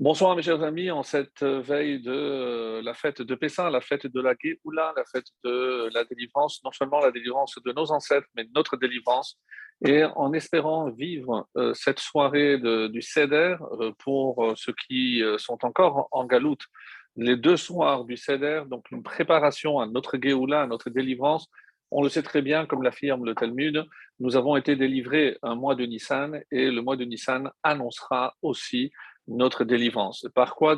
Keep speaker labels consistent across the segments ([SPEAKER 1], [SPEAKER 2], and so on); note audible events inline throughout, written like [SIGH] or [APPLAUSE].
[SPEAKER 1] Bonsoir mes chers amis, en cette veille de euh, la fête de Pessah, la fête de la Géoula, la fête de la délivrance, non seulement la délivrance de nos ancêtres, mais notre délivrance, et en espérant vivre euh, cette soirée du Seder euh, pour ceux qui sont encore en galoute, les deux soirs du Seder, donc une préparation à notre Géoula, à notre délivrance, on le sait très bien, comme l'affirme le Talmud, nous avons été délivrés un mois de Nissan et le mois de Nissan annoncera aussi notre délivrance. Par quoi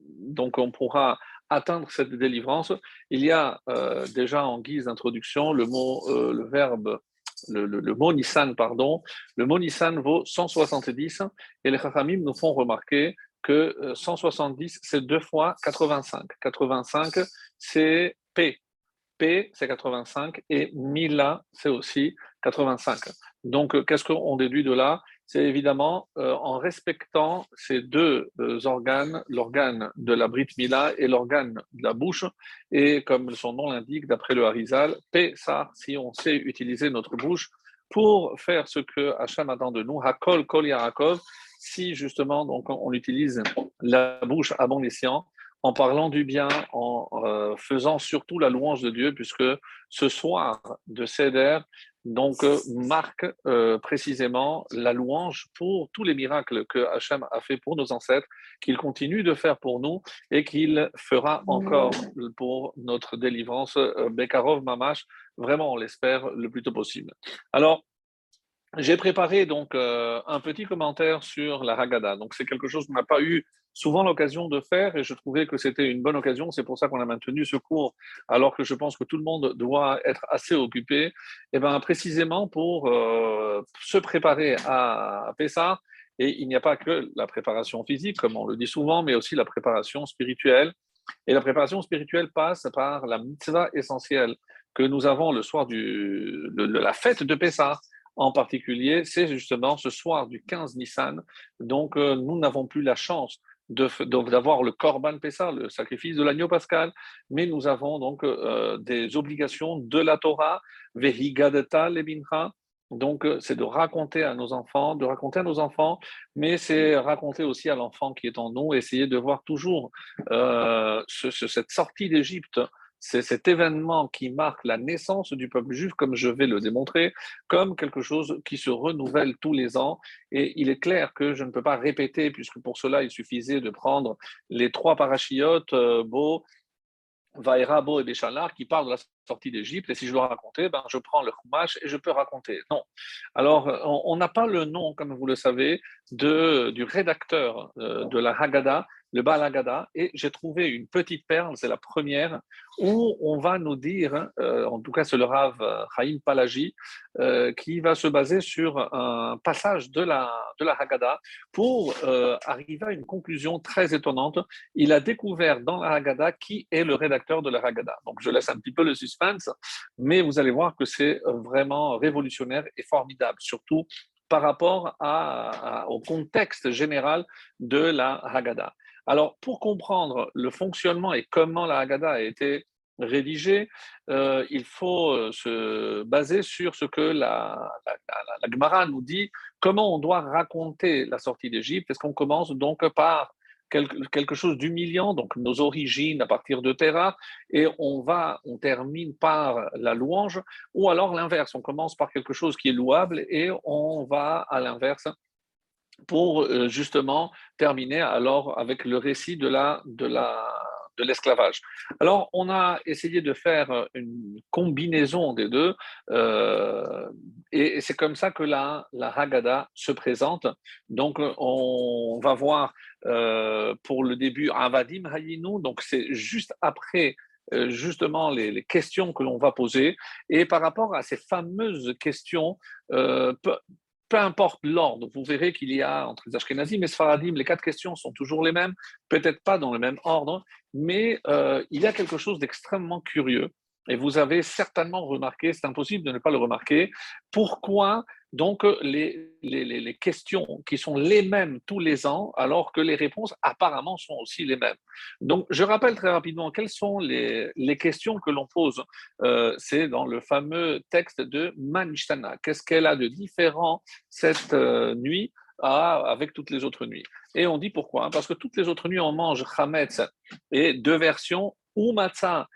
[SPEAKER 1] donc on pourra atteindre cette délivrance? Il y a euh, déjà en guise d'introduction le mot, euh, le verbe, le, Nissan, pardon. Le mot Nissan vaut 170 et les Chachamim nous font remarquer que 170 euh, c'est deux fois 85. 85 c'est P. P c'est 85 et Mila c'est aussi 85. Donc qu'est-ce qu'on déduit de là? C'est évidemment euh, en respectant ces deux euh, organes, l'organe de la Brit Mila et l'organe de la bouche. Et comme son nom l'indique, d'après le Harizal, ça, si on sait utiliser notre bouche pour faire ce que Hachem attend de nous, Hakol Kol Yaakov, si justement donc, on utilise la bouche à bon escient, en parlant du bien, en euh, faisant surtout la louange de Dieu, puisque ce soir de Seder, donc euh, marque euh, précisément la louange pour tous les miracles que Hachem a fait pour nos ancêtres, qu'il continue de faire pour nous et qu'il fera encore pour notre délivrance. Bekarov Mamash, vraiment on l'espère le plus tôt possible. Alors, j'ai préparé donc un petit commentaire sur la Haggadah. Donc c'est quelque chose qu'on n'a pas eu souvent l'occasion de faire et je trouvais que c'était une bonne occasion. C'est pour ça qu'on a maintenu ce cours alors que je pense que tout le monde doit être assez occupé. Et eh bien précisément pour euh, se préparer à Pessah. Et il n'y a pas que la préparation physique, comme on le dit souvent, mais aussi la préparation spirituelle. Et la préparation spirituelle passe par la mitzvah essentielle que nous avons le soir du, de, la fête de Pessah en particulier, c'est justement ce soir du 15 Nissan. Donc, euh, nous n'avons plus la chance d'avoir le Korban Pessah, le sacrifice de l'agneau pascal, mais nous avons donc euh, des obligations de la Torah, Vehigadeta Lebincha, donc, euh, c'est de raconter à nos enfants, de raconter à nos enfants, mais c'est raconter aussi à l'enfant qui est en nous, essayer de voir toujours euh, cette sortie d'Égypte c'est cet événement qui marque la naissance du peuple juif, comme je vais le démontrer, comme quelque chose qui se renouvelle tous les ans. Et il est clair que je ne peux pas répéter, puisque pour cela, il suffisait de prendre les trois parachiotes, euh, Beau, Bo et Béchalar, qui parlent de la sortie d'Égypte. Et si je dois raconter, ben, je prends le Chumash et je peux raconter. Non. Alors, on n'a pas le nom, comme vous le savez, de, du rédacteur euh, de la Haggadah le Balagada, et j'ai trouvé une petite perle, c'est la première, où on va nous dire, euh, en tout cas c'est le Rav Chaim Palagi, euh, qui va se baser sur un passage de la, de la Haggadah pour euh, arriver à une conclusion très étonnante. Il a découvert dans la Haggadah qui est le rédacteur de la Haggadah. Donc je laisse un petit peu le suspense, mais vous allez voir que c'est vraiment révolutionnaire et formidable, surtout par rapport au contexte général de la Haggadah. Alors, pour comprendre le fonctionnement et comment la Haggadah a été rédigée, euh, il faut euh, se baser sur ce que la, la, Gemara nous dit, comment on doit raconter la sortie d'Égypte? Est-ce qu'on commence donc par quelque, chose d'humiliant, donc nos origines à partir de Terra, et on va, on termine par la louange, ou alors l'inverse, on commence par quelque chose qui est louable et on va à l'inverse pour euh, justement terminer alors avec le récit de la de la de l'esclavage. Alors, on a essayé de faire une combinaison des deux, euh, et c'est comme ça que la, la Haggadah se présente. Donc, on va voir euh, pour le début Avadim Hayinu, donc c'est juste après justement les, questions que l'on va poser. Et par rapport à ces fameuses questions, importe l'ordre, vous verrez qu'il y a entre les Ashkenazim et Sfaradim, les quatre questions sont toujours les mêmes, peut-être pas dans le même ordre, mais euh, il y a quelque chose d'extrêmement curieux. Et vous avez certainement remarqué, c'est impossible de ne pas le remarquer, pourquoi donc les, les, questions qui sont les mêmes tous les ans, alors que les réponses apparemment sont aussi les mêmes. Donc je rappelle très rapidement quelles sont les, questions que l'on pose. Euh, c'est dans le fameux texte de Manishtana. Qu'est-ce qu'elle a de différent cette euh, nuit avec toutes les autres nuits? Et on dit pourquoi? Parce que toutes les autres nuits, on mange chametz et deux versions, ou matzah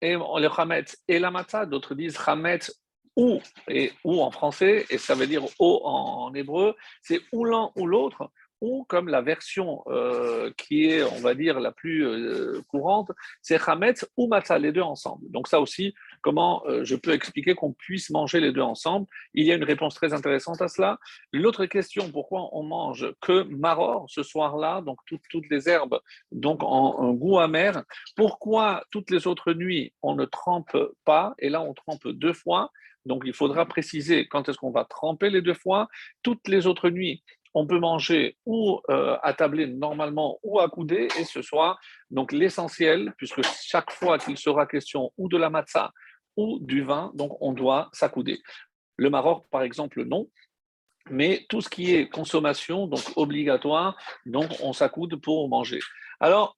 [SPEAKER 1] et le chametz et la. D'autres disent chametz ou, et ou en français, et ça veut dire o en, hébreu, c'est ou l'un ou l'autre ou comme la version euh, qui est, on va dire, la plus euh, courante, c'est Hametz ou Matzah, les deux ensemble. Donc ça aussi, comment euh, je peux expliquer qu'on puisse manger les deux ensemble? Il y a une réponse très intéressante à cela. L'autre question, pourquoi on mange que maror ce soir-là, donc toutes, les herbes, donc en, goût amer? Pourquoi toutes les autres nuits, on ne trempe pas? Et là, on trempe deux fois. Donc, il faudra préciser quand est-ce qu'on va tremper les deux fois. Toutes les autres nuits, on peut manger ou euh, attablé normalement ou accoudé, et ce soir, donc l'essentiel, puisque chaque fois qu'il sera question ou de la matzah ou du vin, donc on doit s'accouder. Le Maroc, par exemple, non, mais tout ce qui est consommation, donc obligatoire, donc on s'accoude pour manger. Alors,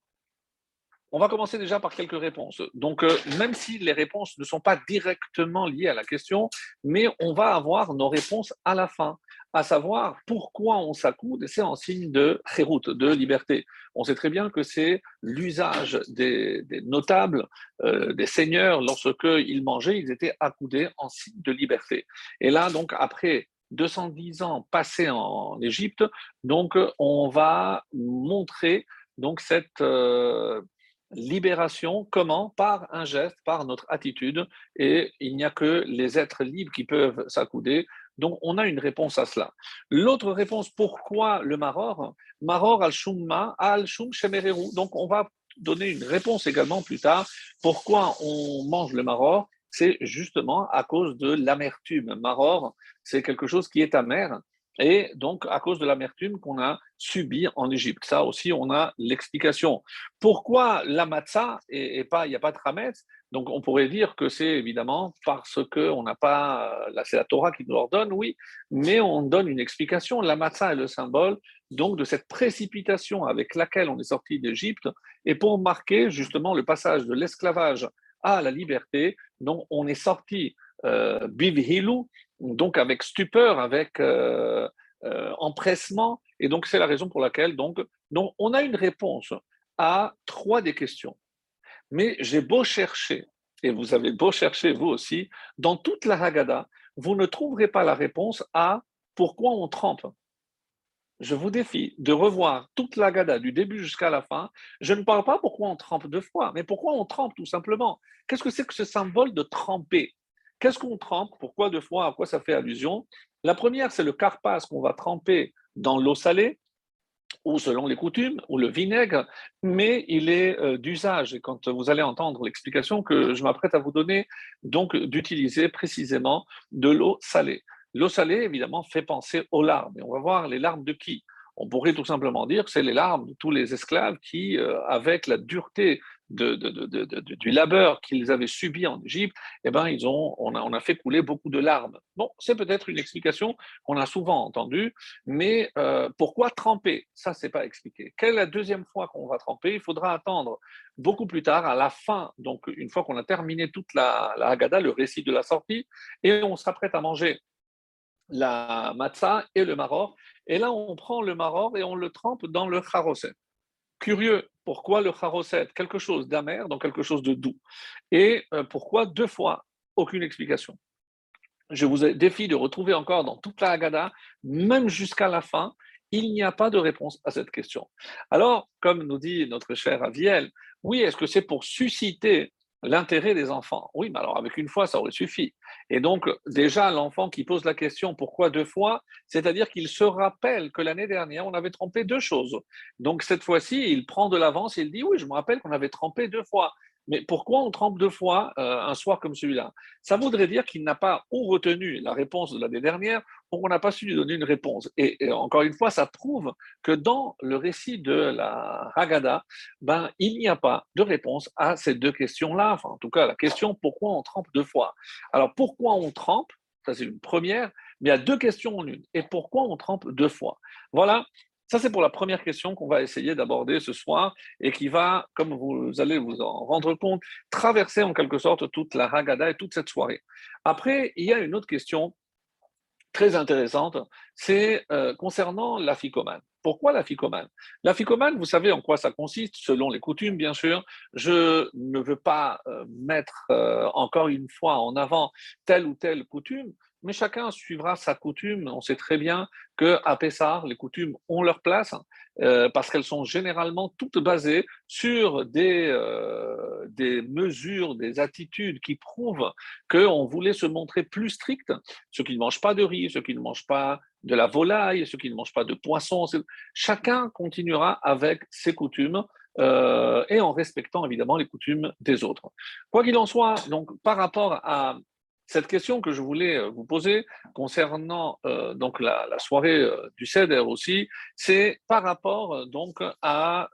[SPEAKER 1] on va commencer déjà par quelques réponses. Donc, euh, même si les réponses ne sont pas directement liées à la question, mais on va avoir nos réponses à la fin à savoir pourquoi on s'accoude, c'est en signe de chéroute, de liberté. On sait très bien que c'est l'usage des, notables, euh, des seigneurs, lorsqu'ils mangeaient, ils étaient accoudés en signe de liberté. Et là, donc, après 210 ans passés en Égypte, donc, on va montrer donc cette... Euh, libération, comment? Par un geste, par notre attitude, et il n'y a que les êtres libres qui peuvent s'accouder, donc, on a une réponse à cela. L'autre réponse, pourquoi le maror? Maror al-shumma al-shum shemereru. Donc, on va donner une réponse également plus tard. Pourquoi on mange le maror? C'est justement à cause de l'amertume. Maror, c'est quelque chose qui est amer. Et donc, à cause de l'amertume qu'on a subie en Égypte. Ça aussi, on a l'explication. Pourquoi la matzah et, pas, il n'y a pas de rametz donc on pourrait dire que c'est évidemment parce qu'on n'a pas, là c'est la Torah qui nous ordonne, oui, mais on donne une explication. La matzah est le symbole donc de cette précipitation avec laquelle on est sorti d'Égypte et pour marquer justement le passage de l'esclavage à la liberté, donc on est sorti euh, donc avec stupeur, avec euh, euh, empressement, et donc c'est la raison pour laquelle donc, on a une réponse à trois des questions. Mais j'ai beau chercher, et vous avez beau chercher vous aussi, dans toute la Haggadah, vous ne trouverez pas la réponse à pourquoi on trempe. Je vous défie de revoir toute la Haggadah du début jusqu'à la fin. Je ne parle pas pourquoi on trempe deux fois, mais pourquoi on trempe tout simplement. Qu'est-ce que c'est que ce symbole de tremper? Qu'est-ce qu'on trempe? Pourquoi deux fois? À quoi ça fait allusion? La première, c'est le carpas qu'on va tremper dans l'eau salée ou selon les coutumes, ou le vinaigre, mais il est euh, d'usage, et quand vous allez entendre l'explication que je m'apprête à vous donner, donc d'utiliser précisément de l'eau salée. L'eau salée, évidemment, fait penser aux larmes, et on va voir les larmes de qui? On pourrait tout simplement dire que c'est les larmes de tous les esclaves qui, euh, avec la dureté du labeur qu'ils avaient subi en Égypte, eh ben, ils ont, on, a, fait couler beaucoup de larmes. Bon, c'est peut-être une explication qu'on a souvent entendue, mais euh, pourquoi tremper? Ça, c'est pas expliqué. Quelle est la deuxième fois qu'on va tremper? Il faudra attendre beaucoup plus tard, à la fin, donc une fois qu'on a terminé toute la, la Haggadah, le récit de la sortie, et on sera prêt à manger la matzah et le maror. Et là, on prend le maror et on le trempe dans le charoset. Curieux, pourquoi le charoset Quelque chose d'amer, donc quelque chose de doux? Et euh, pourquoi deux fois? Aucune explication. Je vous défie de retrouver encore dans toute la Haggadah, même jusqu'à la fin, il n'y a pas de réponse à cette question. Alors, comme nous dit notre cher Aviel, oui, est-ce que c'est pour susciter l'intérêt des enfants. Oui, mais alors avec une fois, ça aurait suffi. Et donc, déjà, l'enfant qui pose la question pourquoi deux fois, c'est-à-dire qu'il se rappelle que l'année dernière, on avait trempé deux choses. Donc, cette fois-ci, il prend de l'avance et il dit oui, je me rappelle qu'on avait trempé deux fois. Mais pourquoi on trempe deux fois euh, un soir comme celui-là? Ça voudrait dire qu'il n'a pas ou retenu la réponse de l'année dernière, ou qu'on n'a pas su lui donner une réponse. Et, encore une fois, ça prouve que dans le récit de la Haggadah, ben, il n'y a pas de réponse à ces deux questions-là. En tout cas, la question pourquoi on trempe deux fois? Alors, pourquoi on trempe? Ça, c'est une première. Mais il y a deux questions en une. Et pourquoi on trempe deux fois? Voilà ça, c'est pour la première question qu'on va essayer d'aborder ce soir et qui va, comme vous allez vous en rendre compte, traverser en quelque sorte toute la Haggadah et toute cette soirée. Après, il y a une autre question très intéressante, c'est euh, concernant l'afikoman. Pourquoi la ficomane La ficomane, vous savez en quoi ça consiste, selon les coutumes, bien sûr. Je ne veux pas euh, mettre euh, encore une fois en avant telle ou telle coutume, mais chacun suivra sa coutume. On sait très bien qu'à Pessar, les coutumes ont leur place euh, parce qu'elles sont généralement toutes basées sur des, euh, des mesures, des attitudes qui prouvent qu'on voulait se montrer plus strict. Ceux qui ne mangent pas de riz, ceux qui ne mangent pas de la volaille, ceux qui ne mangent pas de poisson, chacun continuera avec ses coutumes. Euh, et en respectant évidemment les coutumes des autres. Quoi qu'il en soit, donc par rapport à cette question que je voulais euh, vous poser concernant euh, donc la, soirée euh, du CEDER aussi, c'est par rapport donc à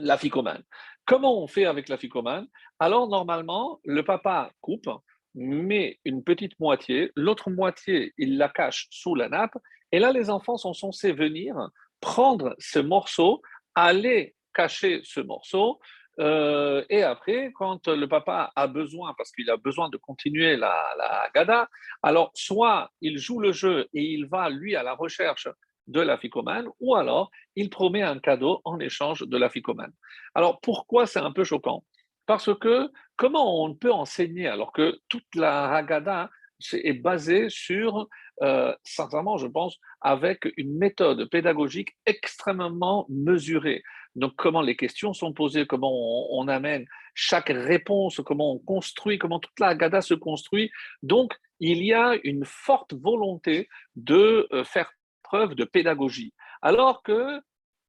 [SPEAKER 1] la ficomane. Comment on fait avec la ficomane Alors normalement, le papa coupe, met une petite moitié, l'autre moitié, il la cache sous la nappe, et là les enfants sont censés venir prendre ce morceau, aller cacher ce morceau euh, et après, quand le papa a besoin, parce qu'il a besoin de continuer la, la alors soit il joue le jeu et il va, lui, à la recherche de la ficomane, ou alors il promet un cadeau en échange de la ficomane. Alors pourquoi c'est un peu choquant? Parce que comment on peut enseigner alors que toute la Haggadah est basée sur, euh, sincèrement, je pense, avec une méthode pédagogique extrêmement mesurée. Donc, comment les questions sont posées, comment on, amène chaque réponse, comment on construit, comment toute la Haggadah se construit. Donc, il y a une forte volonté de euh, faire preuve de pédagogie. Alors que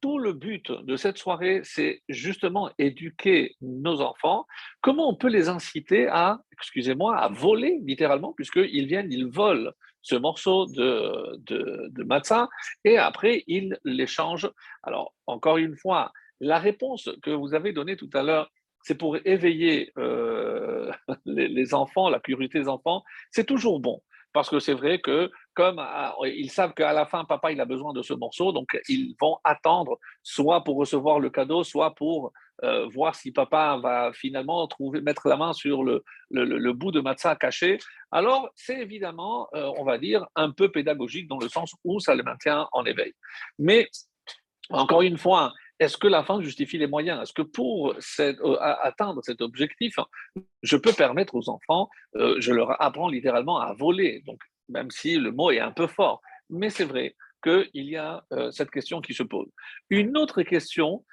[SPEAKER 1] tout le but de cette soirée, c'est justement éduquer nos enfants. Comment on peut les inciter à, excusez-moi, à voler littéralement, puisqu'ils viennent, ils volent? Ce morceau de, de, de matzah et après ils l'échangent. Alors, encore une fois, la réponse que vous avez donnée tout à l'heure, c'est pour éveiller euh, [LAUGHS] les, enfants, la purité des enfants, c'est toujours bon. Parce que c'est vrai que, comme ah, ils savent qu'à la fin, papa, il a besoin de ce morceau, donc ils vont attendre soit pour recevoir le cadeau, soit pour euh, voir si papa va finalement trouver, mettre la main sur le, le, bout de matzah caché. Alors, c'est évidemment, euh, on va dire, un peu pédagogique dans le sens où ça le maintient en éveil. Mais, encore une fois, est-ce que la fin justifie les moyens? Est-ce que pour euh, atteindre cet objectif, je peux permettre aux enfants, je leur apprends littéralement à voler, donc même si le mot est un peu fort, mais c'est vrai qu'il y a cette question qui se pose. Une autre question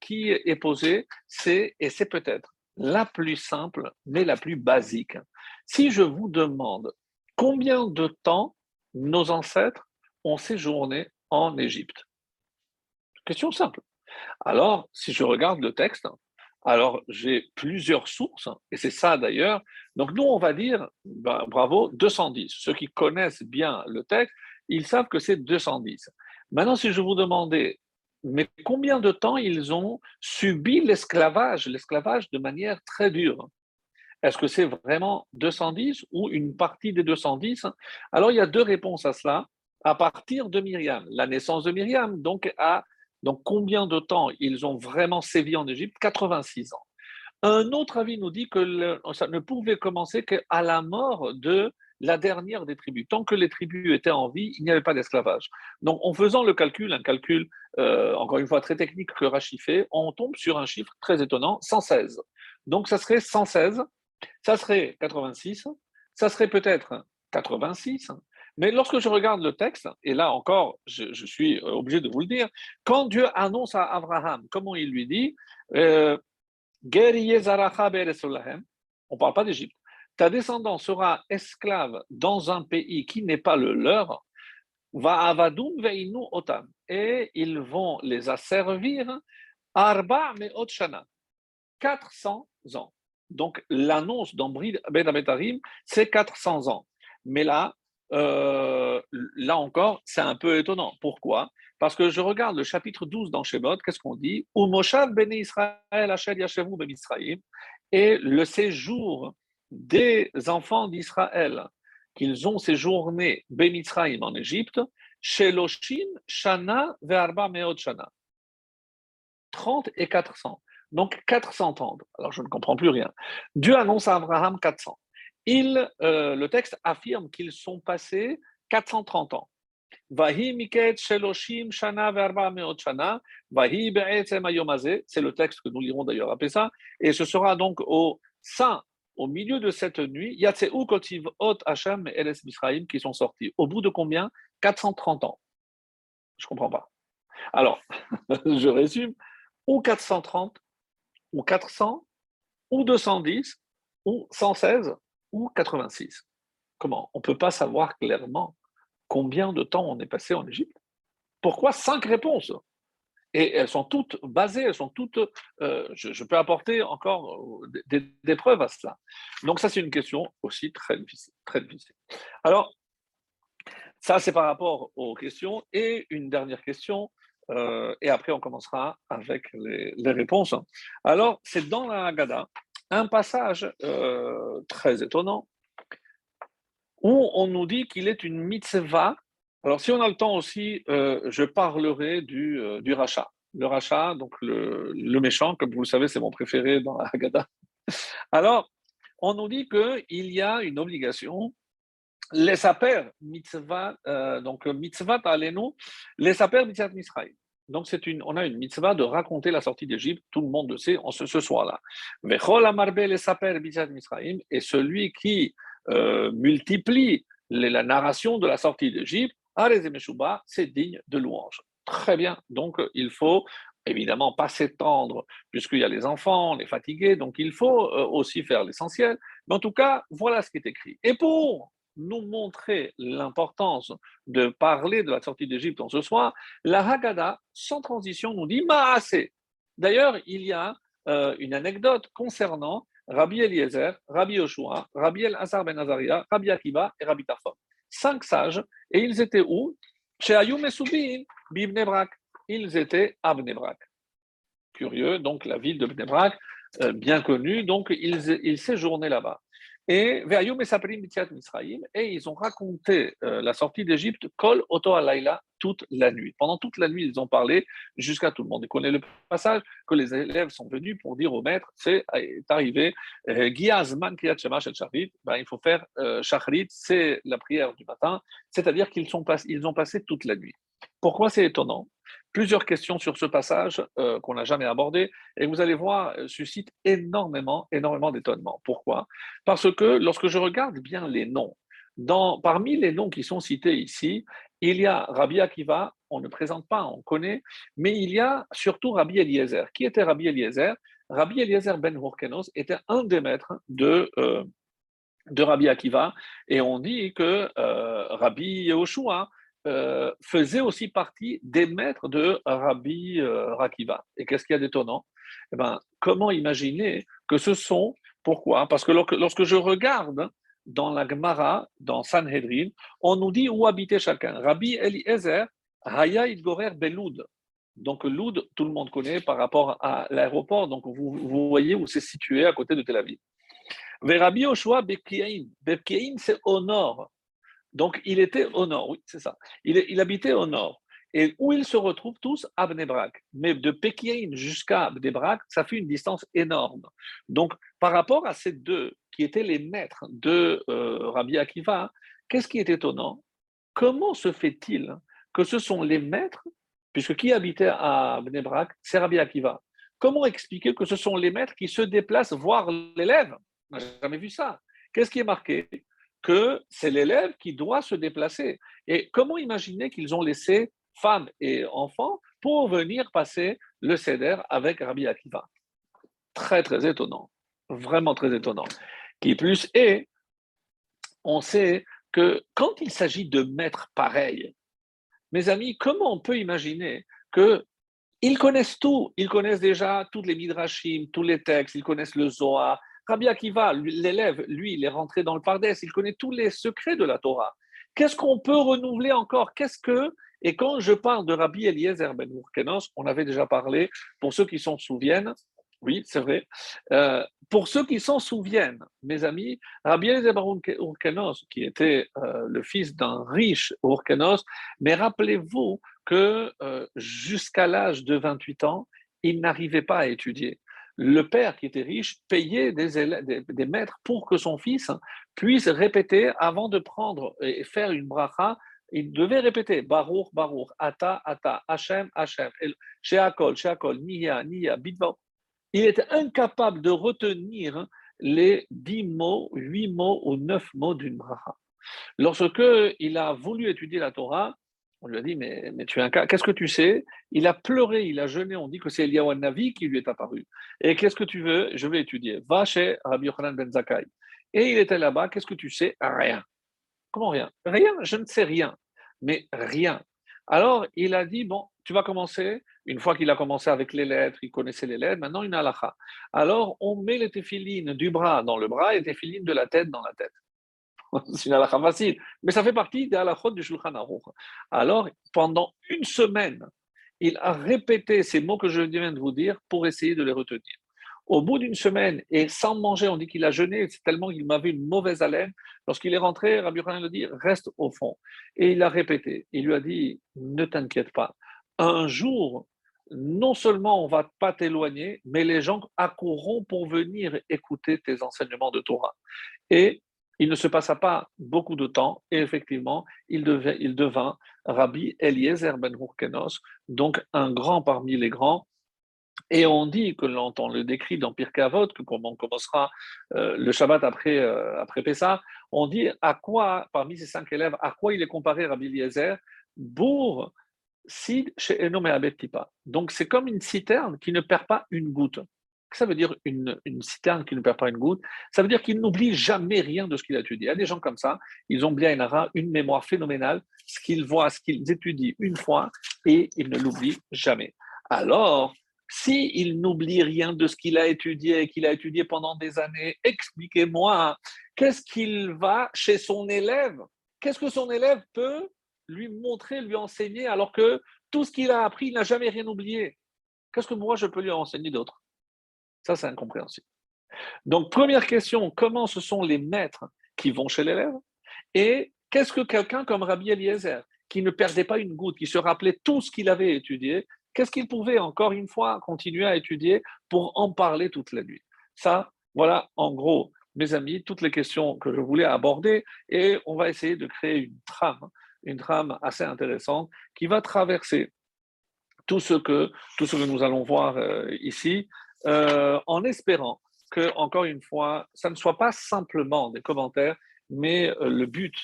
[SPEAKER 1] qui est posée, c'est, et c'est peut-être la plus simple, mais la plus basique. Si je vous demande combien de temps nos ancêtres ont séjourné en Égypte, Question simple. Alors, si je regarde le texte, alors j'ai plusieurs sources, et c'est ça d'ailleurs. Donc nous, on va dire, ben, bravo, 210. Ceux qui connaissent bien le texte, ils savent que c'est 210. Maintenant, si je vous demandais, mais combien de temps ils ont subi l'esclavage, l'esclavage de manière très dure? Est-ce que c'est vraiment 210 ou une partie des 210 Alors, il y a deux réponses à cela. À partir de Myriam, la naissance de Myriam, donc à donc, combien de temps ils ont vraiment sévi en Égypte? 86 ans. Un autre avis nous dit que ça ne pouvait commencer qu'à la mort de la dernière des tribus. Tant que les tribus étaient en vie, il n'y avait pas d'esclavage. Donc, en faisant le calcul, un calcul, euh, encore une fois, très technique que Rachid fait, on tombe sur un chiffre très étonnant, 116. Donc, ça serait 116, ça serait 86, ça serait peut-être 86, mais lorsque je regarde le texte, et là encore, je, suis obligé de vous le dire, quand Dieu annonce à Abraham, comment il lui dit, euh, on ne parle pas d'Égypte, ta descendance sera esclave dans un pays qui n'est pas le leur, et ils vont les asservir. Arba me'ot 400 ans. Donc l'annonce dans Ben c'est 400 ans. Mais là, euh, là encore, c'est un peu étonnant. Pourquoi? Parce que je regarde le chapitre 12 dans Shemot, qu'est-ce qu'on dit? Ben Israël, et le séjour des enfants d'Israël qu'ils ont séjourné Bemitzraïm en Égypte, Sheloshim Shana Ve'arba Meod Shana. 30 et 400. Donc 400 ans. Alors je ne comprends plus rien. Dieu annonce à Abraham 400 il, euh, le texte affirme qu'ils sont passés 430 ans. Verba. C'est le texte que nous lirons d'ailleurs à Pessa. Et ce sera donc au sein, au milieu de cette nuit, Yatseu kotiv ot Hashem et Eles Misraim qui sont sortis. Au bout de combien? 430 ans. Je ne comprends pas. Alors, [LAUGHS] je résume. Ou 430, ou 400, ou 210, ou 116, ou 86. Comment? On ne peut pas savoir clairement combien de temps on est passé en Égypte? Pourquoi cinq réponses? Et elles sont toutes basées, elles sont toutes. Euh, je, peux apporter encore euh, des, preuves à cela. Donc, ça, c'est une question aussi très difficile. Très difficile. Alors, ça, c'est par rapport aux questions. Et une dernière question, euh, et après, on commencera avec les, réponses. Alors, c'est dans la Haggadah, un passage très étonnant où on nous dit qu'il est une mitzvah. Alors, si on a le temps aussi, euh, je parlerai du, euh, du rachat. Le rachat, donc le, le, méchant, comme vous le savez, c'est mon préféré dans [LAUGHS] la Haggadah. Alors, on nous dit qu'il y a une obligation, les saper mitzvah, euh, donc mitzvah alenu, les saper mitzvah Israël. Donc, c'est une, on a une mitzvah de raconter la sortie d'Égypte, tout le monde le sait, ce, ce soir-là. Et celui qui multiplie la narration de la sortie d'Égypte, c'est digne de louange. Très bien, donc il faut évidemment pas s'étendre, puisqu'il y a les enfants, les fatigués, donc il faut euh, aussi faire l'essentiel. Mais en tout cas, voilà ce qui est écrit. Et pour nous montrer l'importance de parler de la sortie d'Égypte en ce soir, la Haggadah, sans transition, nous dit Maasé. D'ailleurs, il y a euh, une anecdote concernant Rabbi Eliezer, Rabbi Yoshua, Rabbi El-Azar ben Azaria, Rabbi Akiva et Rabbi Tafon. Cinq sages, et ils étaient où? Chez Ayum et Bibnebrak. Ils étaient à Bnebrak. Curieux, donc la ville de Bnebrak, euh, bien connue, donc ils séjournaient là-bas. Et et ils ont raconté euh, la sortie d'Égypte, Kol Oto Alayla, toute la nuit. Pendant toute la nuit, ils ont parlé jusqu'à tout le monde. Vous connaissez le passage que les élèves sont venus pour dire au maître c'est arrivé, euh, ben, il faut faire euh, c'est la prière du matin, c'est-à-dire qu'ils ils ont passé toute la nuit. Pourquoi c'est étonnant? Plusieurs questions sur ce passage euh, qu'on n'a jamais abordé et vous allez voir euh, suscite énormément, énormément d'étonnement. Pourquoi? Parce que lorsque je regarde bien les noms, parmi les noms qui sont cités ici, il y a Rabbi Akiva, on ne présente pas, on connaît, mais il y a surtout Rabbi Eliezer. Qui était Rabbi Eliezer? Rabbi Eliezer ben Hurkenos était un des maîtres de, euh, Rabbi Akiva, et on dit que Rabbi Yehoshua euh, faisait aussi partie des maîtres de Rabbi euh, Rakiva. Et qu'est-ce qu'il y a d'étonnant? Eh ben, Comment imaginer que ce sont, pourquoi? Parce que lorsque je regarde dans la Gemara, dans Sanhedrin, on nous dit où habitait chacun. Rabbi Eliezer, Haya Idgorer Beloud. Donc Loud, tout le monde connaît par rapport à l'aéroport, donc vous, voyez où c'est situé à côté de Tel Aviv. Rabbi Oshua Bekieim. Bekieim, c'est au nord. Donc, il était au nord, oui, c'est ça. Il, habitait au nord. Et où ils se retrouvent tous? À Bnebrak. Mais de Pékin jusqu'à Bnebrak, ça fait une distance énorme. Donc, par rapport à ces deux qui étaient les maîtres de euh, Rabbi Akiva, qu'est-ce qui est étonnant? Comment se fait-il que ce sont les maîtres, puisque qui habitait à Bnebrak C'est Rabbi Akiva. Comment expliquer que ce sont les maîtres qui se déplacent voir l'élève? On n'a jamais vu ça. Qu'est-ce qui est marqué? Que c'est l'élève qui doit se déplacer. Et comment imaginer qu'ils ont laissé femmes et enfants pour venir passer le CEDER avec Rabbi Akiva? Très, très étonnant. Vraiment très étonnant. Qui plus est, on sait que quand il s'agit de maîtres pareils, mes amis, comment on peut imaginer que ils connaissent tout, ils connaissent déjà toutes les midrashim, tous les textes, ils connaissent le Zohar, Rabbi Akiva, l'élève, lui, il est rentré dans le Pardès, il connaît tous les secrets de la Torah. Qu'est-ce qu'on peut renouveler encore? Qu'est-ce que. Et quand je parle de Rabbi Eliezer ben Urkenos, on avait déjà parlé, pour ceux qui s'en souviennent, oui, c'est vrai. Euh, pour ceux qui s'en souviennent, mes amis, Rabbi Eliezer ben Urkenos, qui était euh, le fils d'un riche Urkenos, mais rappelez-vous que euh, jusqu'à l'âge de 28 ans, il n'arrivait pas à étudier le père qui était riche payait des, maîtres pour que son fils puisse répéter avant de prendre et faire une bracha il devait répéter Baruch, Baruch, Ata, Ata, Hachem, Hachem, Sheakol, Sheakol, Nia, Nia, Bidva. Il était incapable de retenir les dix mots, huit mots ou neuf mots d'une bracha. Lorsque il a voulu étudier la Torah, on lui a dit, mais, tu es un cas, qu'est-ce que tu sais? Il a pleuré, il a jeûné, on dit que c'est Eliyahu Navi qui lui est apparu. Et qu'est-ce que tu veux? Je vais étudier. Va chez Rabbi Yochanan ben Zakkai. Et il était là-bas, qu'est-ce que tu sais? Rien. Comment rien? Rien, je ne sais rien. Mais rien. Alors, il a dit, bon, tu vas commencer. Une fois qu'il a commencé avec les lettres, il connaissait les lettres, maintenant il a halakha. Alors, on met les téphilines du bras dans le bras et les téphilines de la tête dans la tête. C'est [LAUGHS] une halakha facile, mais ça fait partie des halakhot du Shulchan Aruch. Alors, pendant une semaine, il a répété ces mots que je viens de vous dire pour essayer de les retenir. Au bout d'une semaine, et sans manger, on dit qu'il a jeûné, c'est tellement qu'il m'avait une mauvaise haleine. Lorsqu'il est rentré, Rabbi Yochanan lui dit Reste au fond. Et il a répété. Il lui a dit Ne t'inquiète pas. Un jour, non seulement on va pas t'éloigner, mais les gens accourront pour venir écouter tes enseignements de Torah. Et il ne se passa pas beaucoup de temps, et effectivement, il, devint Rabbi Eliezer ben Hurkenos, donc un grand parmi les grands, et on dit que l'on le décrit dans Pirkei Avot, que comme on commencera euh, le Shabbat après, euh, on dit à quoi, parmi ces cinq élèves, à quoi il est comparé Rabbi Eliezer Bour, Sid, chez Enom Tipa. Donc c'est comme une citerne qui ne perd pas une goutte. Ça veut dire une, une, citerne qui ne perd pas une goutte. Ça veut dire qu'il n'oublie jamais rien de ce qu'il a étudié. Il y a des gens comme ça, ils ont bien une mémoire phénoménale, ce qu'ils voient, ce qu'ils étudient une fois, et ils ne l'oublient jamais. Alors, s'il n'oublie rien de ce qu'il a étudié qu'il a étudié pendant des années, expliquez-moi, qu'est-ce qu'il va chez son élève? Qu'est-ce que son élève peut lui montrer, lui enseigner, alors que tout ce qu'il a appris, il n'a jamais rien oublié? Qu'est-ce que moi, je peux lui enseigner d'autre? Ça, c'est incompréhensible. Donc, première question, comment ce sont les maîtres qui vont chez l'élève? Et qu'est-ce que quelqu'un comme Rabbi Eliezer, qui ne perdait pas une goutte, qui se rappelait tout ce qu'il avait étudié, Qu'est-ce qu'il pouvait encore une fois continuer à étudier pour en parler toute la nuit? Ça, voilà en gros, mes amis, toutes les questions que je voulais aborder et on va essayer de créer une trame, une trame assez intéressante qui va traverser tout ce que, tout ce que nous allons voir euh, ici, euh, en espérant que, encore une fois, ça ne soit pas simplement des commentaires, mais euh, le but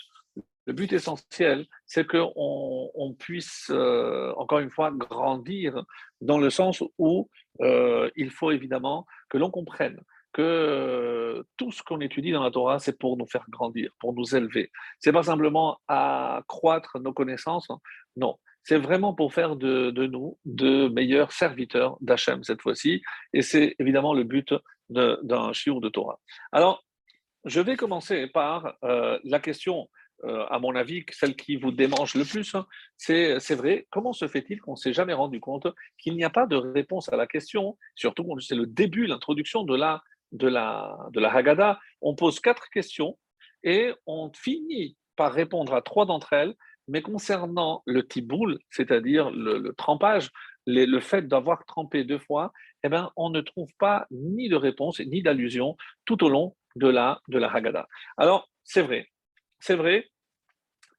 [SPEAKER 1] le but essentiel, c'est qu'on on puisse, euh, encore une fois, grandir dans le sens où il faut évidemment que l'on comprenne que tout ce qu'on étudie dans la Torah, c'est pour nous faire grandir, pour nous élever. C'est pas simplement accroître nos connaissances, hein. non. C'est vraiment pour faire de, nous de meilleurs serviteurs d'Hachem cette fois-ci. Et c'est évidemment le but d'un chiour de Torah. Alors, je vais commencer par la question euh, à mon avis, celle qui vous démange le plus, hein, c'est, vrai, comment se fait-il qu'on ne s'est jamais rendu compte qu'il n'y a pas de réponse à la question, surtout quand c'est le début, l'introduction de la, de, la, de la Haggadah, on pose quatre questions et on finit par répondre à trois d'entre elles, mais concernant le tiboul, c'est-à-dire le, trempage, le fait d'avoir trempé deux fois, eh ben, on ne trouve pas ni de réponse ni d'allusion tout au long de la, de la Haggadah. Alors, c'est vrai, c'est vrai.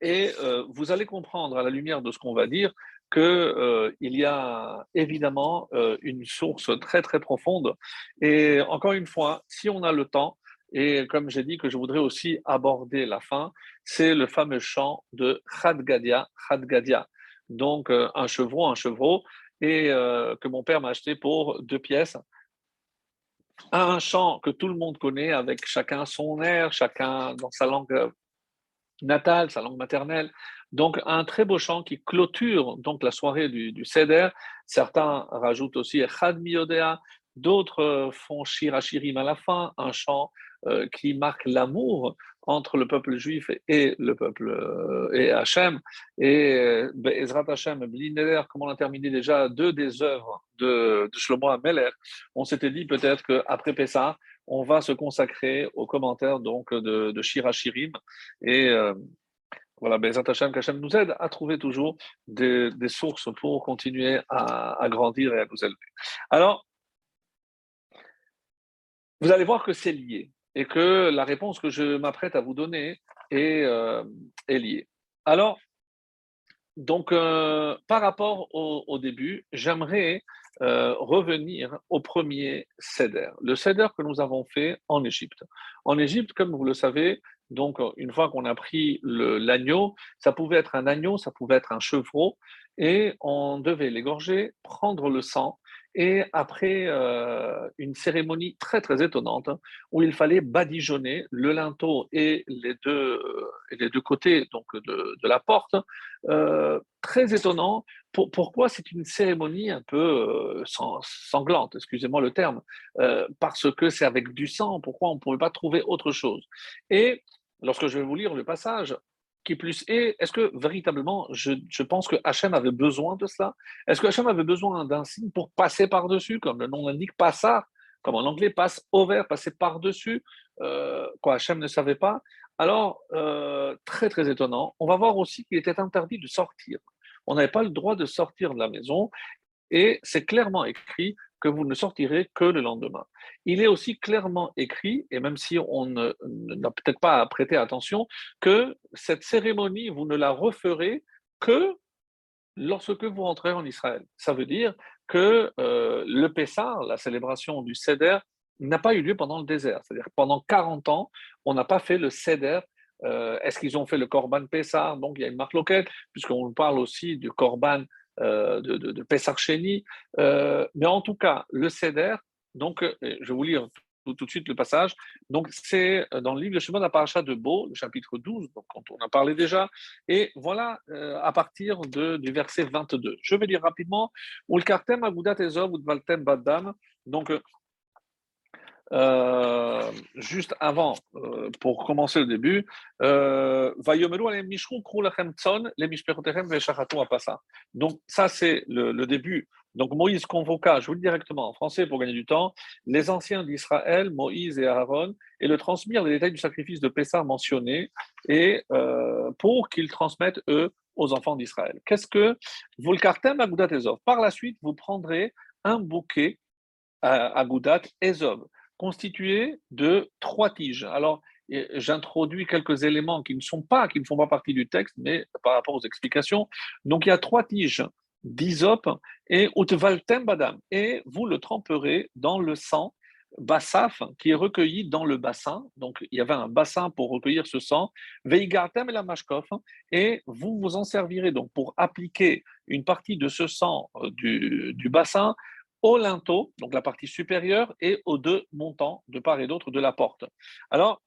[SPEAKER 1] Et euh, vous allez comprendre à la lumière de ce qu'on va dire qu'il euh, y a évidemment euh, une source très très profonde. Et encore une fois, si on a le temps, et comme j'ai dit que je voudrais aussi aborder la fin, c'est le fameux chant de Khadgadia, Khadgadia. Donc un chevreau, un chevreau, et que mon père m'a acheté pour deux pièces un chant que tout le monde connaît avec chacun son air, chacun dans sa langue natale, sa langue maternelle. Donc, un très beau chant qui clôture donc la soirée du, du Seder. Certains rajoutent aussi Echad Miyodea, d'autres euh, font Shirachirim à la fin, un chant euh, qui marque l'amour entre le peuple juif et le peuple euh, et Hachem. Et Ezrat Hachem, Blineder, comme on a terminé déjà deux des œuvres de, de Shlomo Ameler, on s'était dit peut-être qu'après Pessah, on va se consacrer aux commentaires donc de, de Shira Shirim. Et euh, voilà, Bezat Hashem, qu'Hachem nous aide à trouver toujours des, sources pour continuer à, grandir et à nous élever. Alors, vous allez voir que c'est lié et que la réponse que je m'apprête à vous donner est, euh, liée. Alors, donc, par rapport au, début, j'aimerais revenir au premier céder, le céder que nous avons fait en Égypte. En Égypte, comme vous le savez, donc une fois qu'on a pris l'agneau, ça pouvait être un agneau, ça pouvait être un chevreau, et on devait l'égorger, prendre le sang et après euh, une cérémonie très très étonnante hein, où il fallait badigeonner le linteau et les deux, euh, les deux côtés donc de, de la porte, euh, très étonnant. pourquoi c'est une cérémonie un peu sanglante, excusez-moi le terme, parce que c'est avec du sang. Pourquoi on ne pouvait pas trouver autre chose? Et lorsque je vais vous lire le passage, qui plus est, est-ce que véritablement, je, pense que Hachem avait besoin de cela? Est-ce que Hachem avait besoin d'un signe pour passer par-dessus, comme le nom l'indique, passar, comme en anglais, passe over, passer par-dessus, euh, quoi, Hachem ne savait pas? Alors, euh, très très étonnant. On va voir aussi qu'il était interdit de sortir. On n'avait pas le droit de sortir de la maison, et c'est clairement écrit vous ne sortirez que le lendemain. Il est aussi clairement écrit, et même si on n'a peut-être pas à prêter attention, que cette cérémonie, vous ne la referez que lorsque vous rentrez en Israël. Ça veut dire que euh, le Pessah, la célébration du Seder, n'a pas eu lieu pendant le désert. C'est-à-dire pendant 40 ans, on n'a pas fait le Seder. Euh, est-ce qu'ils ont fait le Korban Pessah? Donc il y a une marque loquette, puisqu'on parle aussi du Korban de, de, de euh, mais en tout cas, le Seder, donc euh, je vais vous lire tout, de suite le passage. Donc, c'est dans le livre de de la de Beau, le chapitre 12, donc on a parlé déjà. Et voilà, à partir du verset 22. Je vais lire rapidement. Donc, euh, juste avant, euh, pour commencer le début, euh, donc ça c'est le, début. Donc Moïse convoqua, je vous le dis directement en français pour gagner du temps, les anciens d'Israël, Moïse et Aaron, et le transmirent les détails du sacrifice de Pessah mentionné, et pour qu'ils transmettent eux aux enfants d'Israël. Qu'est-ce que cartem Agudat Ezov Par la suite, vous prendrez un bouquet à Agudat Ezov constitué de trois tiges. Alors, j'introduis quelques éléments qui ne sont pas, qui ne font pas partie du texte, mais par rapport aux explications. Donc, il y a trois tiges d'isop et utvaltem badam, et vous le tremperez dans le sang bassaf qui est recueilli dans le bassin. Donc, il y avait un bassin pour recueillir ce sang. Veigartem et la mashkof, et vous vous en servirez donc pour appliquer une partie de ce sang euh, du, du bassin au linteau, donc la partie supérieure, et aux deux montants de part et d'autre de la porte. Alors,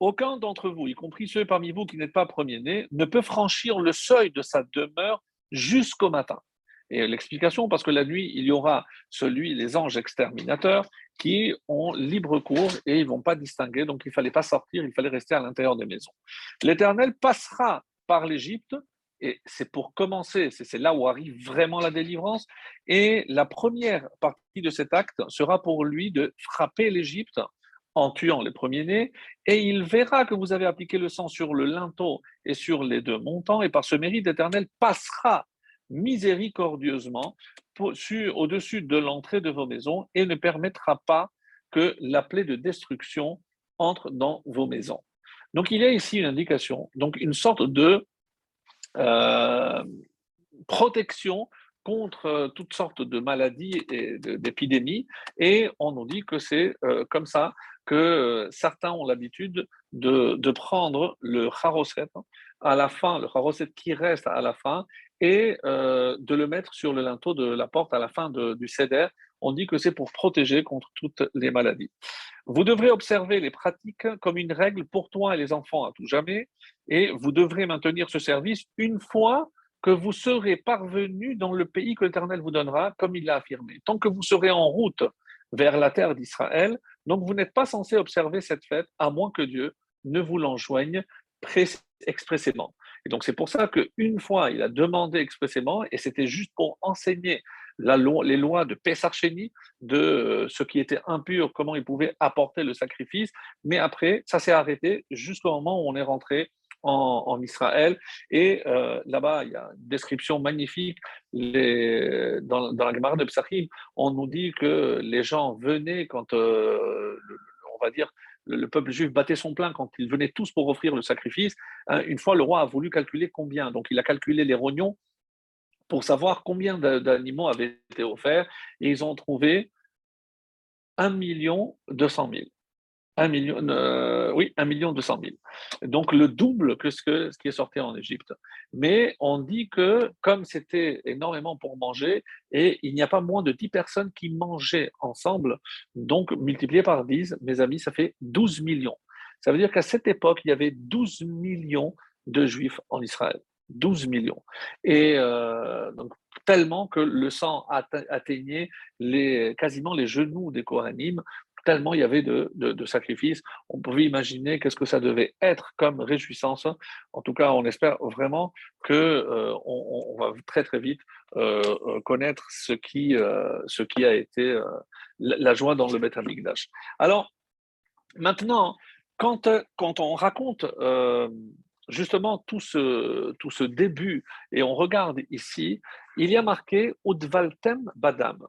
[SPEAKER 1] aucun d'entre vous, y compris ceux parmi vous qui n'êtes pas premier-nés, ne peut franchir le seuil de sa demeure jusqu'au matin. Et l'explication, parce que la nuit, il y aura celui, les anges exterminateurs, qui ont libre cours et ils vont pas distinguer, donc il ne fallait pas sortir, il fallait rester à l'intérieur des maisons. L'Éternel passera par l'Égypte et c'est pour commencer, c'est là où arrive vraiment la délivrance. Et la première partie de cet acte sera pour lui de frapper l'Égypte en tuant les premiers-nés, et il verra que vous avez appliqué le sang sur le linteau et sur les deux montants, et par ce mérite éternel passera miséricordieusement au-dessus de l'entrée de vos maisons et ne permettra pas que la plaie de destruction entre dans vos maisons. Donc il y a ici une indication, donc une sorte de protection contre euh, toutes sortes de maladies et d'épidémies. Et on nous dit que c'est euh, comme ça que certains ont l'habitude de, de, prendre le charoset à la fin, le charoset qui reste à la fin, et de le mettre sur le linteau de la porte à la fin du céder. On dit que c'est pour protéger contre toutes les maladies. Vous devrez observer les pratiques comme une règle pour toi et les enfants à tout jamais, et vous devrez maintenir ce service une fois que vous serez parvenu dans le pays que l'Éternel vous donnera, comme il l'a affirmé. Tant que vous serez en route vers la terre d'Israël, donc vous n'êtes pas censé observer cette fête, à moins que Dieu ne vous l'enjoigne expressément. Et donc c'est pour ça qu'une fois, il a demandé expressément, et c'était juste pour enseigner les lois de Pessarchénie, de euh, ce qui était impur, comment ils pouvaient apporter le sacrifice. Mais après, ça s'est arrêté jusqu'au moment où on est rentré en, Israël. Et euh, là-bas, il y a une description magnifique. dans, la Gemara de Psachim, on nous dit que les gens venaient quand, euh, on va dire, le, peuple juif battait son plein quand ils venaient tous pour offrir le sacrifice. Hein, une fois, le roi a voulu calculer combien. Donc, il a calculé les rognons pour savoir combien d'animaux avaient été offerts. Ils ont trouvé 1 million 200 000. 1 million, euh, oui, 1 million 200 000. Donc le double que ce, que ce qui est sorti en Égypte. Mais on dit que comme c'était énormément pour manger, et il n'y a pas moins de 10 personnes qui mangeaient ensemble, donc multiplié par 10, mes amis, ça fait 12 millions. Ça veut dire qu'à cette époque, il y avait 12 millions de juifs en Israël. 12 millions. Et euh, donc, tellement que le sang atteignait les, quasiment les genoux des Kohanim, tellement il y avait de, sacrifices. On pouvait imaginer qu'est-ce que ça devait être comme réjouissance. En tout cas, on espère vraiment que euh, on, va très très vite euh, connaître ce qui, ce qui a été la joie dans le Beth Amikdash. Alors, maintenant, quand, quand on raconte justement tout ce, tout ce début et on regarde ici, il y a marqué Udvaltem Badam.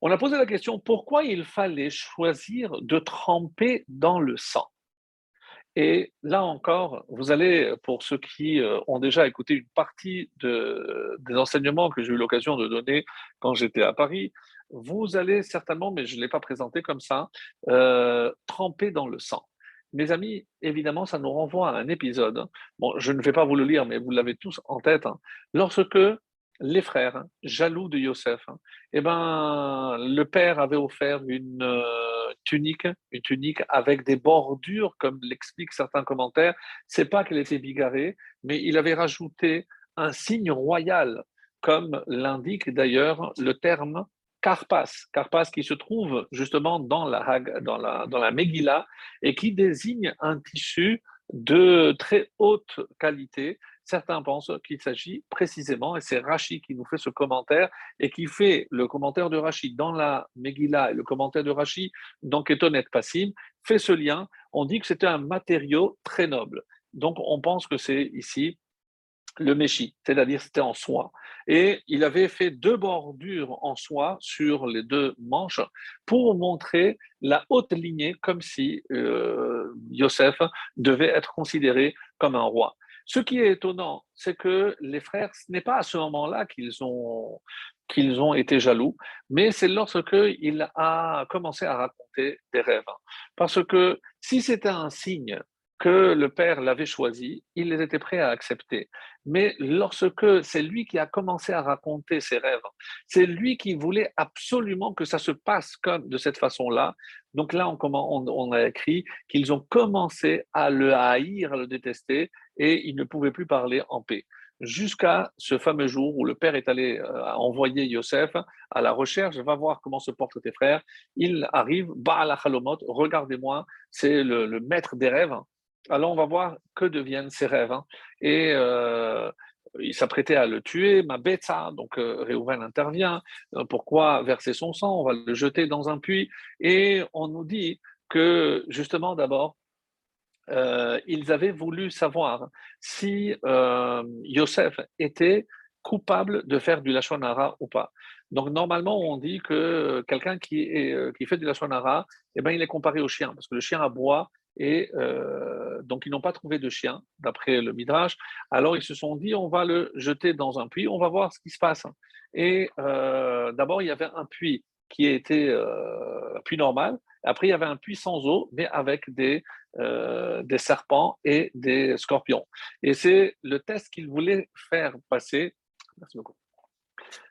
[SPEAKER 1] On a posé la question pourquoi il fallait choisir de tremper dans le sang? Et là encore, vous allez, pour ceux qui euh, ont déjà écouté une partie des enseignements que j'ai eu l'occasion de donner quand j'étais à Paris, vous allez certainement, mais je ne l'ai pas présenté comme ça, euh, tremper dans le sang. Mes amis, évidemment, ça nous renvoie à un épisode. Bon, je ne vais pas vous le lire, mais vous l'avez tous en tête. Hein. Lorsque les frères, hein, jaloux de Yosef, hein, eh ben, le père avait offert une euh, tunique, une tunique avec des bordures, comme l'expliquent certains commentaires. C'est pas qu'elle était bigarrée, mais il avait rajouté un signe royal, comme l'indique d'ailleurs le terme Karpas, Karpas qui se trouve justement dans la, dans la, dans la Megillah et qui désigne un tissu de très haute qualité Certains pensent qu'il s'agit précisément, et c'est Rachid qui nous fait ce commentaire, et qui fait le commentaire de Rachid dans la Megillah et le commentaire de Rachid dans Ketonet Passim, fait ce lien. On dit que c'était un matériau très noble. Donc on pense que c'est ici le méchi, c'est-à-dire c'était en soie. Et il avait fait deux bordures en soie sur les deux manches pour montrer la haute lignée, comme si euh, Yosef devait être considéré comme un roi. Ce qui est étonnant, c'est que les frères, ce n'est pas à ce moment-là qu'ils ont, qu'ils ont été jaloux, mais c'est lorsqu'il a commencé à raconter des rêves. Parce que si c'était un signe que le père l'avait choisi, il les était prêt à accepter. Mais lorsque c'est lui qui a commencé à raconter ses rêves, c'est lui qui voulait absolument que ça se passe comme de cette façon-là. Donc là, on, a écrit qu'ils ont commencé à le haïr, à le détester, et ils ne pouvaient plus parler en paix. Jusqu'à ce fameux jour où le père est allé euh, envoyer Yosef à la recherche, va voir comment se portent tes frères. Il arrive, Baal Halomot, regardez-moi, c'est le maître des rêves alors on va voir que deviennent ses rêves. Hein. Et euh, il s'apprêtait à le tuer, ma bête, donc euh, Réhouven intervient. Euh, pourquoi verser son sang? On va le jeter dans un puits. Et on nous dit que justement d'abord, ils avaient voulu savoir si Yosef était coupable de faire du lachonara ou pas. Donc normalement, on dit que quelqu'un qui, qui fait du lachonara, eh ben, il est comparé au chien, parce que le chien aboie et euh, donc, ils n'ont pas trouvé de chien, d'après le Midrash. Alors, ils se sont dit, on va le jeter dans un puits, on va voir ce qui se passe. Et euh, d'abord, il y avait un puits qui était euh, un puits normal. Après, il y avait un puits sans eau, mais avec des, des serpents et des scorpions. Et c'est le test qu'ils voulaient faire passer. Merci beaucoup.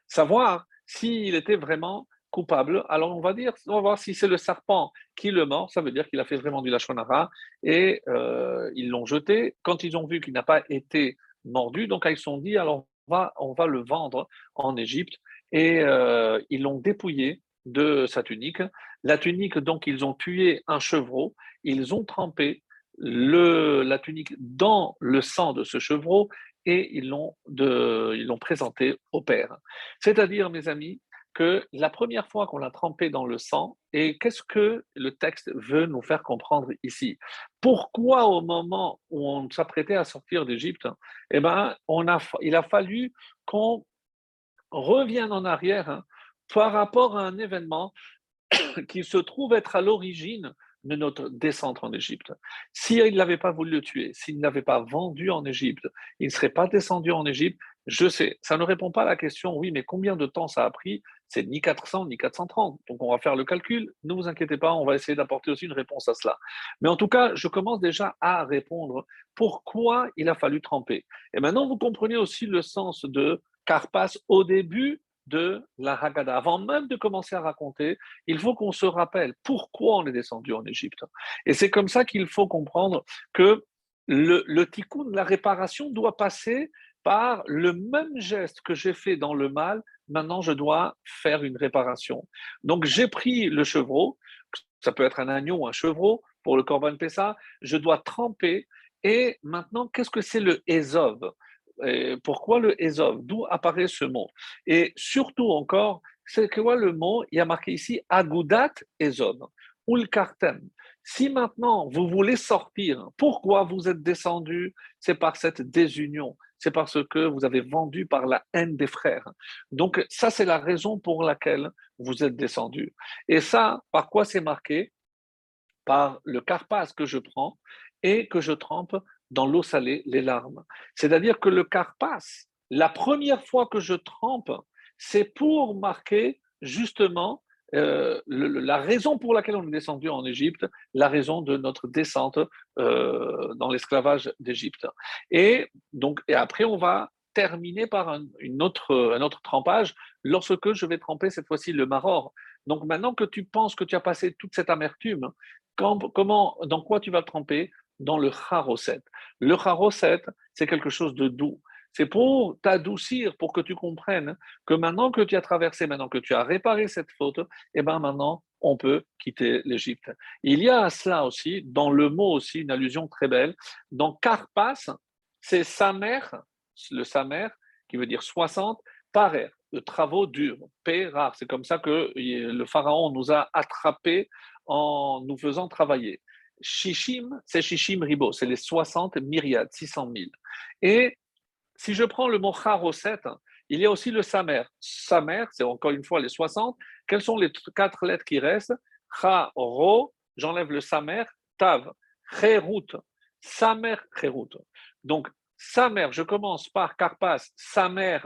[SPEAKER 1] Savoir s'il était vraiment coupable. Alors on va dire, on va voir si c'est le serpent qui le mord, ça veut dire qu'il a fait vraiment du lachonara et euh, ils l'ont jeté. Quand ils ont vu qu'il n'a pas été mordu, donc ils se sont dit alors on va, on va le vendre en Égypte et euh, ils l'ont dépouillé de sa tunique. La tunique, donc ils ont tué un chevreau, ils ont trempé le, la tunique dans le sang de ce chevreau et ils l'ont, ils l'ont présenté au père. C'est-à-dire, mes amis, que la première fois qu'on l'a trempé dans le sang, et qu'est-ce que le texte veut nous faire comprendre ici? Pourquoi au moment où on s'apprêtait à sortir d'Égypte, eh ben, il a fallu qu'on revienne en arrière hein, par rapport à un événement [COUGHS] qui se trouve être à l'origine de notre descente en Égypte. S'il n'avait pas voulu le tuer, s'il n'avait pas vendu en Égypte, il ne serait pas descendu en Égypte. Je sais, ça ne répond pas à la question, oui, mais combien de temps ça a pris? C'est ni 400 ni 430. Donc on va faire le calcul. Ne vous inquiétez pas, on va essayer d'apporter aussi une réponse à cela. Mais en tout cas, je commence déjà à répondre pourquoi il a fallu tremper. Et maintenant, vous comprenez aussi le sens de Carpas au début de la Haggadah. Avant même de commencer à raconter, il faut qu'on se rappelle pourquoi on est descendu en Égypte. Et c'est comme ça qu'il faut comprendre que le, le tikkun, la réparation, doit passer par le même geste que j'ai fait dans le mal, maintenant je dois faire une réparation. Donc j'ai pris le chevreau, ça peut être un agneau ou un chevreau pour le Corban Pessa, je dois tremper. Et maintenant, qu'est-ce que c'est le Ezov pourquoi le Ezov D'où apparaît ce mot? Et surtout encore, c'est quoi le mot Il y a marqué ici Agudat Ezov, ou le Kartem. Si maintenant vous voulez sortir, pourquoi vous êtes descendu? C'est par cette désunion, c'est parce que vous avez vendu par la haine des frères. Donc ça, c'est la raison pour laquelle vous êtes descendu. Et ça, par quoi c'est marqué? Par le carpas que je prends et que je trempe dans l'eau salée les larmes. C'est-à-dire que le carpas, la première fois que je trempe, c'est pour marquer justement euh, la raison pour laquelle on est descendu en Égypte, la raison de notre descente euh, dans l'esclavage d'Égypte. Et donc, et après, on va terminer par un, une autre, un autre trempage lorsque je vais tremper cette fois-ci le maror. Donc maintenant que tu penses que tu as passé toute cette amertume, comment, dans quoi tu vas tremper? Dans le charoset. Le charoset, c'est quelque chose de doux. C'est pour t'adoucir, pour que tu comprennes que maintenant que tu as traversé, maintenant que tu as réparé cette faute, eh ben maintenant, on peut quitter l'Égypte. Il y a à cela aussi, dans le mot aussi, une allusion très belle. Dans Karpas, c'est Samer, le Samer, qui veut dire 60, parer, de travaux durs, rare. C'est comme ça que le pharaon nous a attrapés en nous faisant travailler. Shishim, c'est Shishim Ribo, c'est les 60 myriades, 600 000. Et si je prends le mot Charoset, il y a aussi le Samer. Samer, c'est encore une fois les 60. Quelles sont les quatre lettres qui restent? Cha, Ro, j'enlève le Samer, Tav, Cherut, Samer, Cherut. Donc, Samer, je commence par Karpas, Samer,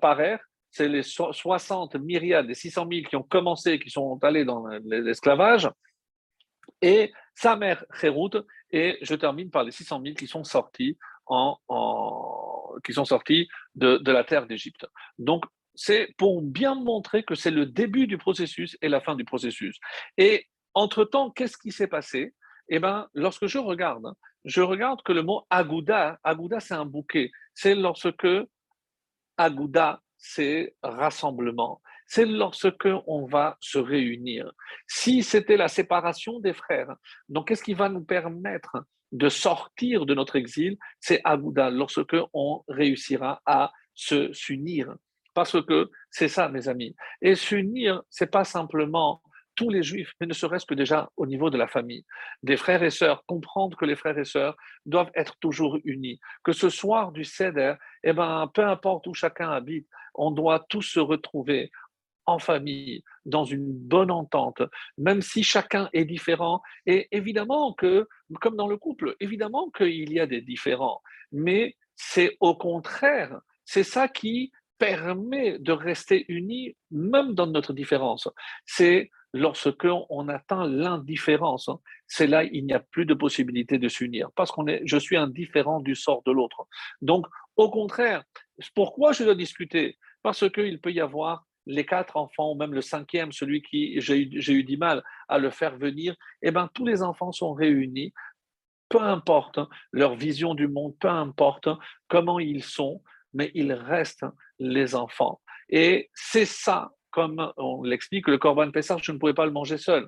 [SPEAKER 1] Parer, c'est les 60 myriades, les 600 000 qui ont commencé, qui sont allés dans l'esclavage et sa mère Khérout, et je termine par les 600 000 qui sont sortis, en, qui sont sortis de, de la terre d'Égypte. Donc, c'est pour bien montrer que c'est le début du processus et la fin du processus. Et entre-temps, qu'est-ce qui s'est passé? Eh bien, lorsque je regarde, je regarde que le mot Agouda, Agouda c'est un bouquet, c'est lorsque Agouda, c'est rassemblement c'est lorsque on va se réunir. Si c'était la séparation des frères, donc qu'est-ce qui va nous permettre de sortir de notre exil C'est Agouda, lorsque on réussira à se s'unir. Parce que c'est ça, mes amis. Et s'unir, c'est pas simplement tous les juifs, mais ne serait-ce que déjà au niveau de la famille, des frères et sœurs, comprendre que les frères et sœurs doivent être toujours unis, que ce soir du Seder, eh ben, peu importe où chacun habite, on doit tous se retrouver, en famille, dans une bonne entente, même si chacun est différent. Et évidemment que, comme dans le couple, évidemment qu'il y a des différents, mais c'est au contraire, c'est ça qui permet de rester unis, même dans notre différence. C'est lorsque on atteint l'indifférence, c'est là il n'y a plus de possibilité de s'unir, parce qu'on est, je suis indifférent du sort de l'autre. Donc, au contraire, pourquoi je dois discuter? Parce qu'il peut y avoir les quatre enfants, ou même le cinquième, celui qui j'ai eu, du mal à le faire venir, eh bien, tous les enfants sont réunis, peu importe leur vision du monde, peu importe comment ils sont, mais ils restent les enfants. Et c'est ça, comme on l'explique, le Corban Pessah, je ne pouvais pas le manger seul.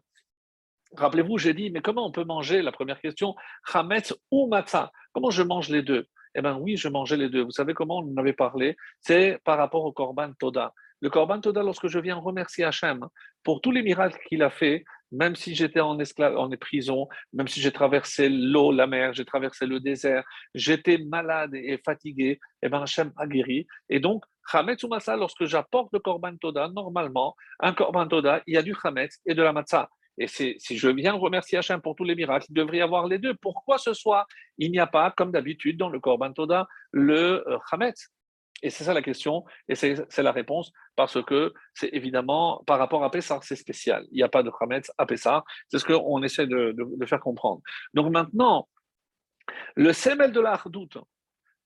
[SPEAKER 1] Rappelez-vous, j'ai dit, mais comment on peut manger? La première question, Hametz ou Matzah? Comment je mange les deux? Eh bien oui, je mangeais les deux. Vous savez comment on en avait parlé? C'est par rapport au Corban Toda. Le Korban Toda, lorsque je viens remercier Hachem pour tous les miracles qu'il a fait, même si j'étais en, en prison, même si j'ai traversé l'eau, la mer, j'ai traversé le désert, j'étais malade et fatigué, et eh bien Hachem a guéri. Et donc, Chametz ou Matzah, lorsque j'apporte le Korban Toda, normalement, un Korban Toda, il y a du Chametz et de la Matzah. Et si je viens remercier Hachem pour tous les miracles, il devrait y avoir les deux. Pourquoi ce soir, il n'y a pas, comme d'habitude dans le Korban Toda, le Hametz et c'est ça la question, et c'est la réponse, parce que c'est évidemment, par rapport à Pessah, c'est spécial. Il n'y a pas de Hametz à Pessah, c'est ce qu'on essaie de, faire comprendre. Donc maintenant, le semel de la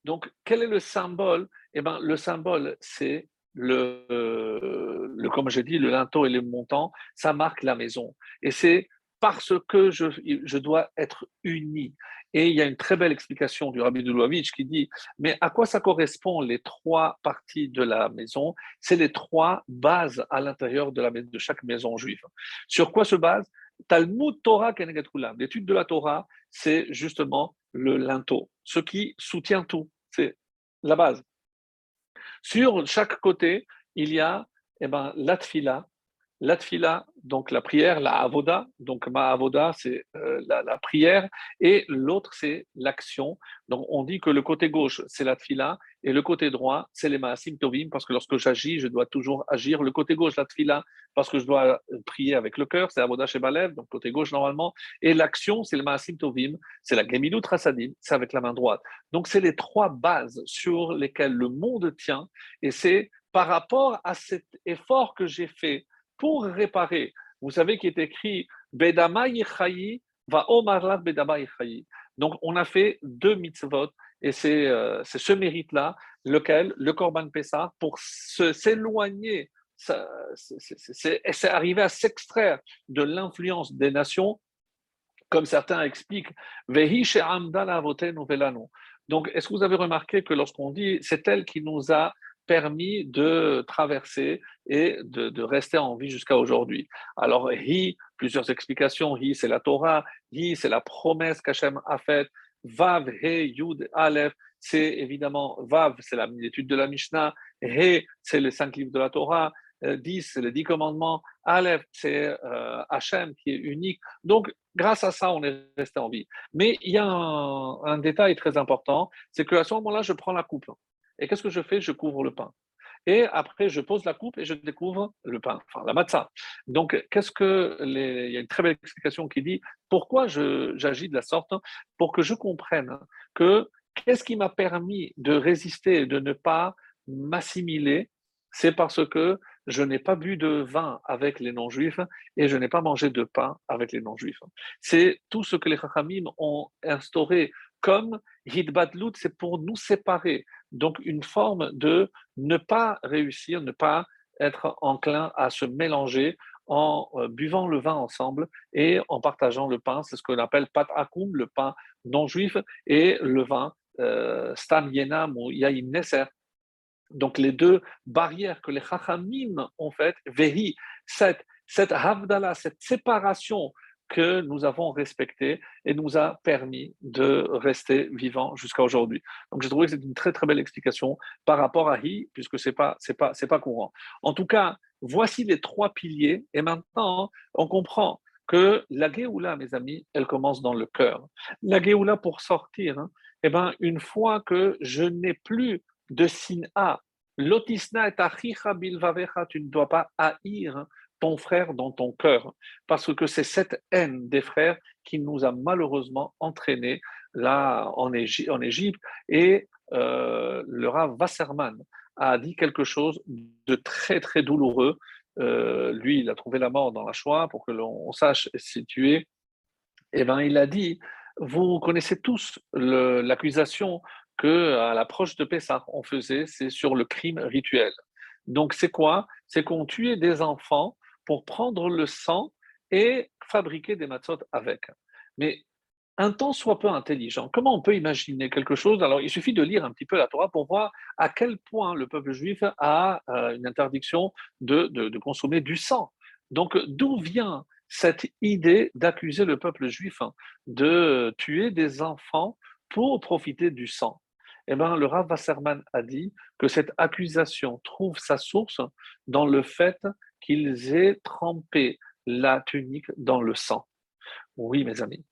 [SPEAKER 1] donc quel est le symbole? Eh bien, le symbole, c'est le, le, comme j'ai dit, le linteau et le montant, ça marque la maison. Et c'est parce que je, je dois être uni. Et il y a une très belle explication du Rabbi Dulovitch qui dit Mais à quoi ça correspond les trois parties de la maison? C'est les trois bases à l'intérieur de, de chaque maison juive. Sur quoi se base? Talmud Torah Kenegat L'étude de la Torah, c'est justement le linteau, ce qui soutient tout. C'est la base. Sur chaque côté, il y a eh ben, la tfila, la tfila, donc la prière, la avoda, donc ma avoda, c'est euh, la, prière, et l'autre, c'est l'action. Donc on dit que le côté gauche, c'est la tfila, et le côté droit, c'est les maasim tovim, parce que lorsque j'agis, je dois toujours agir. Le côté gauche, la tfila, parce que je dois prier avec le cœur, c'est avoda shebalev, donc côté gauche normalement, et l'action, c'est le maasim tovim, c'est la gemilut rasadim, c'est avec la main droite. Donc c'est les trois bases sur lesquelles le monde tient, et c'est par rapport à cet effort que j'ai fait pour réparer. Vous savez qu'il est écrit Bedama va Omarlat Bedama Donc on a fait deux mitzvot et c'est euh, ce mérite-là, lequel le Korban Pessah, pour s'éloigner, c'est arrivé à s'extraire de l'influence des nations, comme certains expliquent, donc, est-ce que vous avez remarqué que lorsqu'on dit c'est elle qui nous a permis de traverser et de, rester en vie jusqu'à aujourd'hui. Alors, Hi, plusieurs explications. Hi, c'est la Torah. Hi, c'est la promesse qu'Hachem a faite. Vav, He, Yud, Aleph, c'est évidemment Vav, c'est l'étude de la Mishnah. He, c'est les cinq livres de la Torah. 10, euh, c'est les dix commandements. Aleph, c'est euh, Hachem qui est unique. Donc, grâce à ça, on est resté en vie. Mais il y a un, un détail très important, c'est qu'à ce moment-là, je prends la coupe. Et qu'est-ce que je fais? Je couvre le pain. Et après, je pose la coupe et je découvre le pain, enfin la matzah. Donc, qu'est-ce que il y a une très belle explication qui dit pourquoi j'agis de la sorte pour que je comprenne que qu'est-ce qui m'a permis de résister et de ne pas m'assimiler, c'est parce que je n'ai pas bu de vin avec les non-juifs et je n'ai pas mangé de pain avec les non-juifs. C'est tout ce que les Chachamim ont instauré comme Hidbadlut, c'est pour nous séparer. Donc, une forme de ne pas réussir, ne pas être enclin à se mélanger en euh, buvant le vin ensemble et en partageant le pain. C'est ce qu'on appelle pat akum, le pain non juif, et le vin euh, stam yenam ou yaim neser. Donc, les deux barrières que les chachamim ont faites, vehi, cette, cette havdala, cette séparation que nous avons respecté et nous a permis de rester vivants jusqu'à aujourd'hui. Donc j'ai trouvé que c'est une très très belle explication par rapport à Hi, puisque c'est pas c'est pas c'est pas courant. En tout cas, voici les trois piliers et maintenant on comprend que la Géoula, mes amis, elle commence dans le cœur. La Géoula pour sortir, hein, eh ben, une fois que je n'ai plus de A, lotisna et achicha bilvavecha, tu ne dois pas haïr hein, ton frère dans ton cœur, parce que c'est cette haine des frères qui nous a malheureusement entraînés là en, Égypte. Et euh, le Rav Wasserman a dit quelque chose de très très douloureux. Euh, lui, il a trouvé la mort dans la Shoah pour que l'on sache situer. Et eh ben, il a dit vous connaissez tous l'accusation que à l'approche de Pessah on faisait, c'est sur le crime rituel. Donc c'est quoi? C'est qu'on tuait des enfants pour prendre le sang et fabriquer des matzot avec. Mais un temps soit peu intelligent, comment on peut imaginer quelque chose? Alors, il suffit de lire un petit peu la Torah pour voir à quel point le peuple juif a euh, une interdiction de, de, consommer du sang. Donc, d'où vient cette idée d'accuser le peuple juif de tuer des enfants pour profiter du sang? Eh bien, le Rav Wasserman a dit que cette accusation trouve sa source dans le fait qu'ils aient trempé la tunique dans le sang. Oui, mes amis.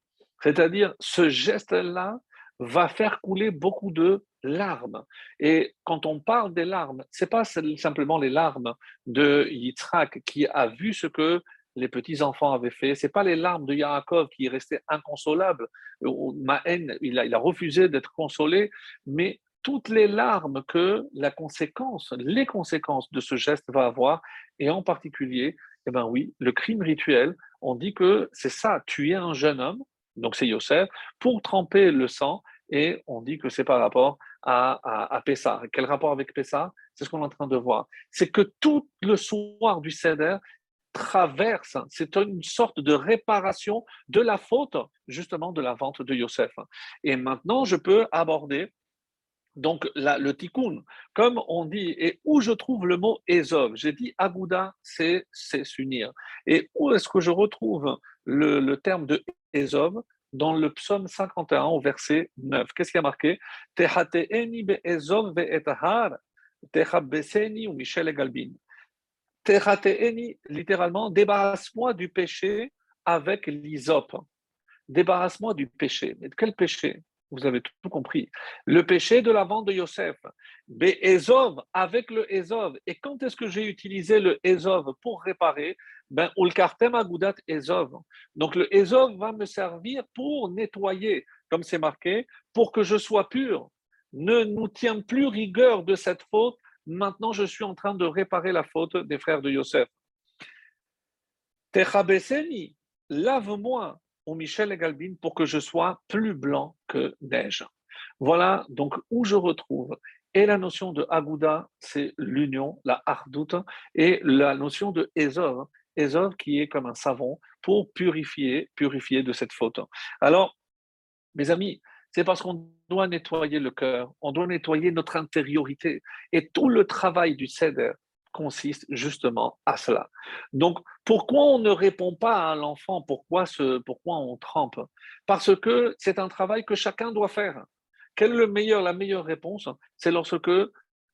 [SPEAKER 1] C'est-à-dire, ce geste-là va faire couler beaucoup de larmes. Et quand on parle des larmes, c'est pas simplement les larmes de Yitzhak qui a vu ce que les petits-enfants avaient fait. Ce n'est pas les larmes de Yaakov qui restait inconsolable. Ma haine, il a, refusé d'être consolé, mais toutes les larmes que la conséquence, les conséquences de ce geste va avoir, et en particulier, eh ben oui, le crime rituel, on dit que c'est ça, tuer un jeune homme, donc c'est Yosef, pour tremper le sang, et on dit que c'est par rapport à, à, Pessah. Quel rapport avec Pessah? C'est ce qu'on est en train de voir. C'est que tout le soir du Seder traverse, c'est une sorte de réparation de la faute, justement, de la vente de Yosef. Et maintenant, je peux aborder donc le tikkun, comme on dit, et où je trouve le mot Ezov J'ai dit Agouda, c'est s'unir. Et où est-ce que je retrouve le, terme de Ezov Dans le psaume 51 au verset 9. Qu'est-ce qui a marqué Tehateeni be Ezov ve etahar, tehabeseni ou Michel Galbin. Littéralement, débarrasse-moi du péché avec l'isop. Débarrasse-moi du péché. Mais quel péché? Vous avez tout compris. Le péché de la vente de Yosef. Ezov avec le Ezov. Et quand est-ce que j'ai utilisé le Ezov pour réparer? Ben, Ulkartem Agudat. Donc le Ezov va me servir pour nettoyer, comme c'est marqué, pour que je sois pur. Ne nous tient plus rigueur de cette faute. Maintenant, je suis en train de réparer la faute des frères de Yosef. Techabeseni, lave-moi Michel et Galbin pour que je sois plus blanc que neige. Voilà donc où je retrouve. Et la notion de Agouda, c'est l'union, la hardoute, et la notion de Ezov, Ezov qui est comme un savon pour purifier, purifier de cette faute. Alors, mes amis, c'est parce qu'on doit nettoyer le cœur, on doit nettoyer notre intériorité. Et tout le travail du Seder, consiste justement à cela. Donc, pourquoi on ne répond pas à l'enfant pourquoi, ce, pourquoi on trempe? Parce que c'est un travail que chacun doit faire. Quelle est la meilleure réponse? C'est lorsque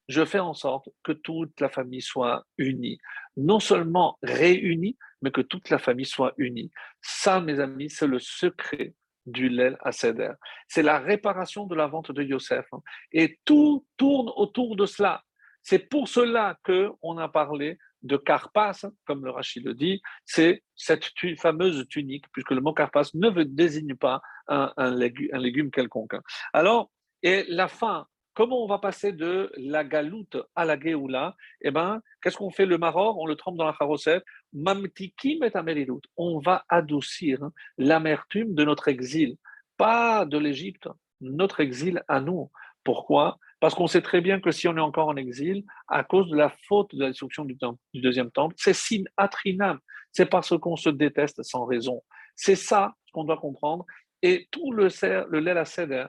[SPEAKER 1] je fais en sorte que toute la famille soit unie. Non seulement réunie, mais que toute la famille soit unie. Ça, mes amis, c'est le secret du Lel à Seder. C'est la réparation de la vente de Yosef. Et tout tourne autour de cela. C'est pour cela qu'on a parlé de carpas, comme le Rachid le dit, c'est cette fameuse tunique, puisque le mot carpas ne désigne pas un, légume, quelconque. Alors, et la fin, comment on va passer de la galoute à la Géoula? Eh bien, qu'est-ce qu'on fait le maror? On le trempe dans la charosette. Mamtikim et On va adoucir l'amertume de notre exil, pas de l'Égypte, notre exil à nous. Pourquoi? Parce qu'on sait très bien que si on est encore en exil, à cause de la faute de la destruction du, deuxième temple, c'est sin atrinam, c'est parce qu'on se déteste sans raison. C'est ça qu'on doit comprendre. Et tout le, le Lela Seder,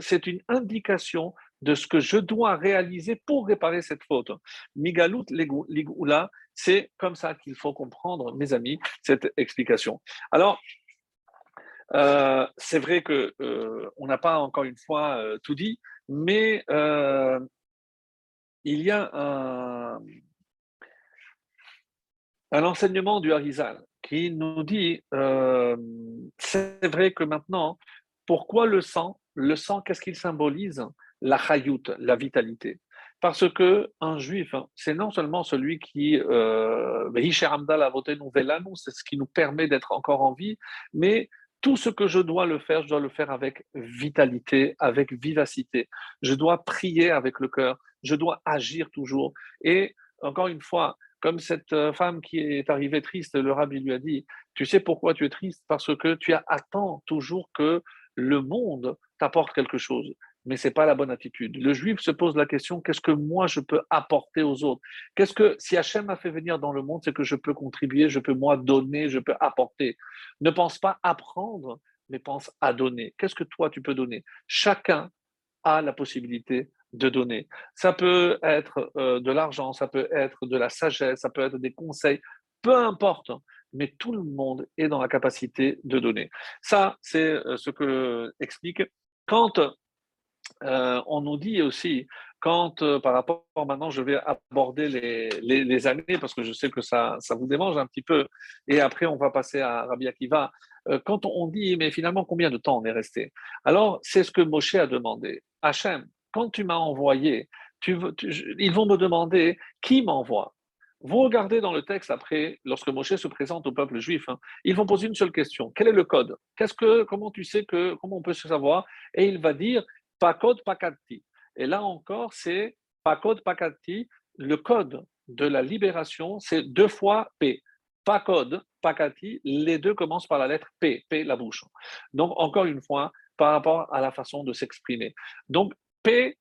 [SPEAKER 1] c'est une indication de ce que je dois réaliser pour réparer cette faute. Migalut Ligula, c'est comme ça qu'il faut comprendre, mes amis, cette explication. Alors, euh, c'est vrai que euh, on n'a pas encore une fois euh, tout dit, mais il y a un, enseignement du Harizal qui nous dit, c'est vrai que maintenant, pourquoi le sang? Le sang, qu'est-ce qu'il symbolise? La chayout, la vitalité. Parce que un juif, c'est non seulement celui qui, euh, c'est ce qui nous permet d'être encore en vie, mais tout ce que je dois le faire, je dois le faire avec vitalité, avec vivacité. Je dois prier avec le cœur, je dois agir toujours. Et encore une fois, comme cette euh, femme qui est arrivée triste, le rabbi lui a dit, tu sais pourquoi tu es triste? Parce que tu attends toujours que le monde t'apporte quelque chose mais ce n'est pas la bonne attitude. Le juif se pose la question, qu'est-ce que moi je peux apporter aux autres? Qu'est-ce que, si Hachem m'a fait venir dans le monde, c'est que je peux contribuer, je peux moi donner, je peux apporter. Ne pense pas apprendre, mais pense à donner. Qu'est-ce que toi tu peux donner? Chacun a la possibilité de donner. Ça peut être euh, de l'argent, ça peut être de la sagesse, ça peut être des conseils, peu importe mais tout le monde est dans la capacité de donner. Ça, c'est euh, ce que explique quand euh, on nous dit aussi, quand euh, par rapport, maintenant je vais aborder les, années, parce que je sais que ça, ça vous démange un petit peu, et après on va passer à Rabbi Akiva, euh, quand on dit, mais finalement combien de temps on est resté? Alors c'est ce que Moshe a demandé. Hachem, quand tu m'as envoyé, ils vont me demander qui m'envoie. Vous regardez dans le texte après, lorsque Moshe se présente au peuple juif, hein, ils vont poser une seule question. Quel est le code? Qu'est-ce que, Comment tu sais que, comment on peut se savoir? Et il va dire, code, pas Et là encore, c'est code, pas Le code de la libération, c'est deux fois P. Code, pas les deux commencent par la lettre P, P la bouche. Donc, encore une fois, par rapport à la façon de s'exprimer. Donc, P,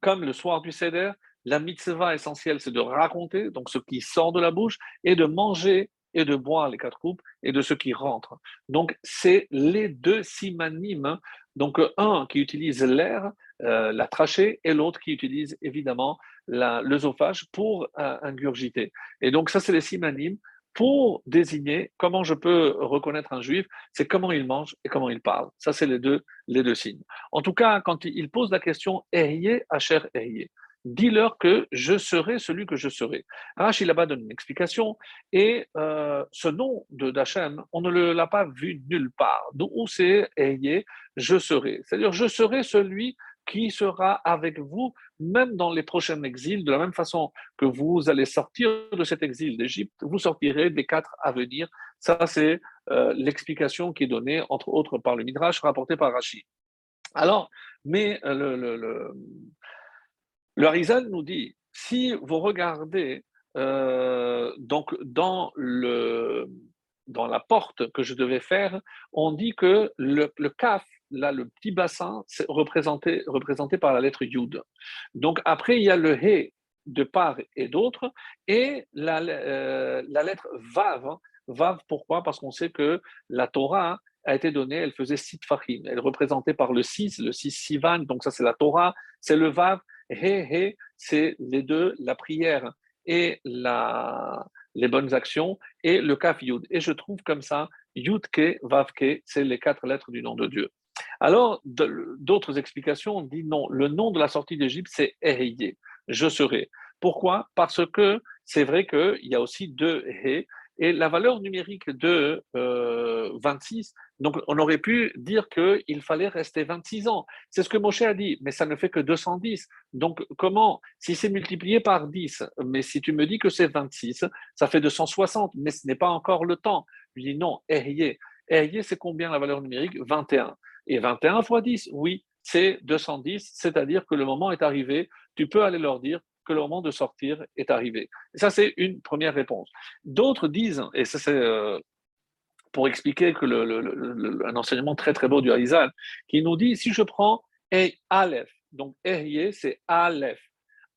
[SPEAKER 1] comme le soir du Seder, la mitzvah essentielle, c'est de raconter, donc ce qui sort de la bouche, et de manger et de boire les quatre coupes et de ce qui rentre. Donc, c'est les deux simanimes. Donc, un qui utilise l'air, euh, la trachée, et l'autre qui utilise évidemment l'œsophage pour euh, ingurgiter. Et donc, ça, c'est les simanimes pour désigner comment je peux reconnaître un juif, c'est comment il mange et comment il parle. Ça, c'est les deux, les deux signes. En tout cas, quand il pose la question Ehye, Asher Ehye, dis-leur que je serai celui que je serai. Rachid là-bas donne une explication, et euh, ce nom de d'Hachem, on ne l'a pas vu nulle part. D'où c'est Ehye, je serai. C'est-à-dire, je serai celui qui sera avec vous, même dans les prochains exils, de la même façon que vous allez sortir de cet exil d'Égypte, vous sortirez des quatre à venir. Ça, c'est euh, l'explication qui est donnée, entre autres, par le Midrash rapporté par Rachid. Alors, mais euh, le, le, le, le Harizal nous dit, si vous regardez euh, donc dans le dans la porte que je devais faire, on dit que le, kaf là, le petit bassin, c'est représenté, représenté par la lettre Yud. Donc après, il y a le He de part et d'autre, et la, euh, la lettre Vav. Vav, pourquoi? Parce qu'on sait que la Torah a été donnée, elle faisait Sit Fahim. Elle est représentée par le 6, le 6 Sivan, donc ça c'est la Torah, c'est le Vav. He, He, c'est les deux, la prière et la, les bonnes actions, et le Kaf Yud. Et je trouve comme ça, Yudke, Vavke, c'est les quatre lettres du nom de Dieu. Alors, d'autres explications disent non, le nom de la sortie d'Égypte, c'est Eheye, je serai. Pourquoi? Parce que c'est vrai qu'il y a aussi deux He, et la valeur numérique de 26, euh, donc on aurait pu dire qu'il fallait rester 26 ans. C'est ce que Moshe a dit, mais ça ne fait que 210. Donc comment Si c'est multiplié par 10, mais si tu me dis que c'est 26, ça fait 260, mais ce n'est pas encore le temps. Je dis non, Ehye. Ehye, c'est combien la valeur numérique? 21. Et 21 fois 10, oui, c'est 210, c'est-à-dire que le moment est arrivé, tu peux aller leur dire que le moment de sortir est arrivé. ça, c'est une première réponse. D'autres disent, et ça c'est euh, pour expliquer que le, un enseignement très très beau du Harizal, qui nous dit, si je prends E Aleph, donc Ehye, c'est Aleph.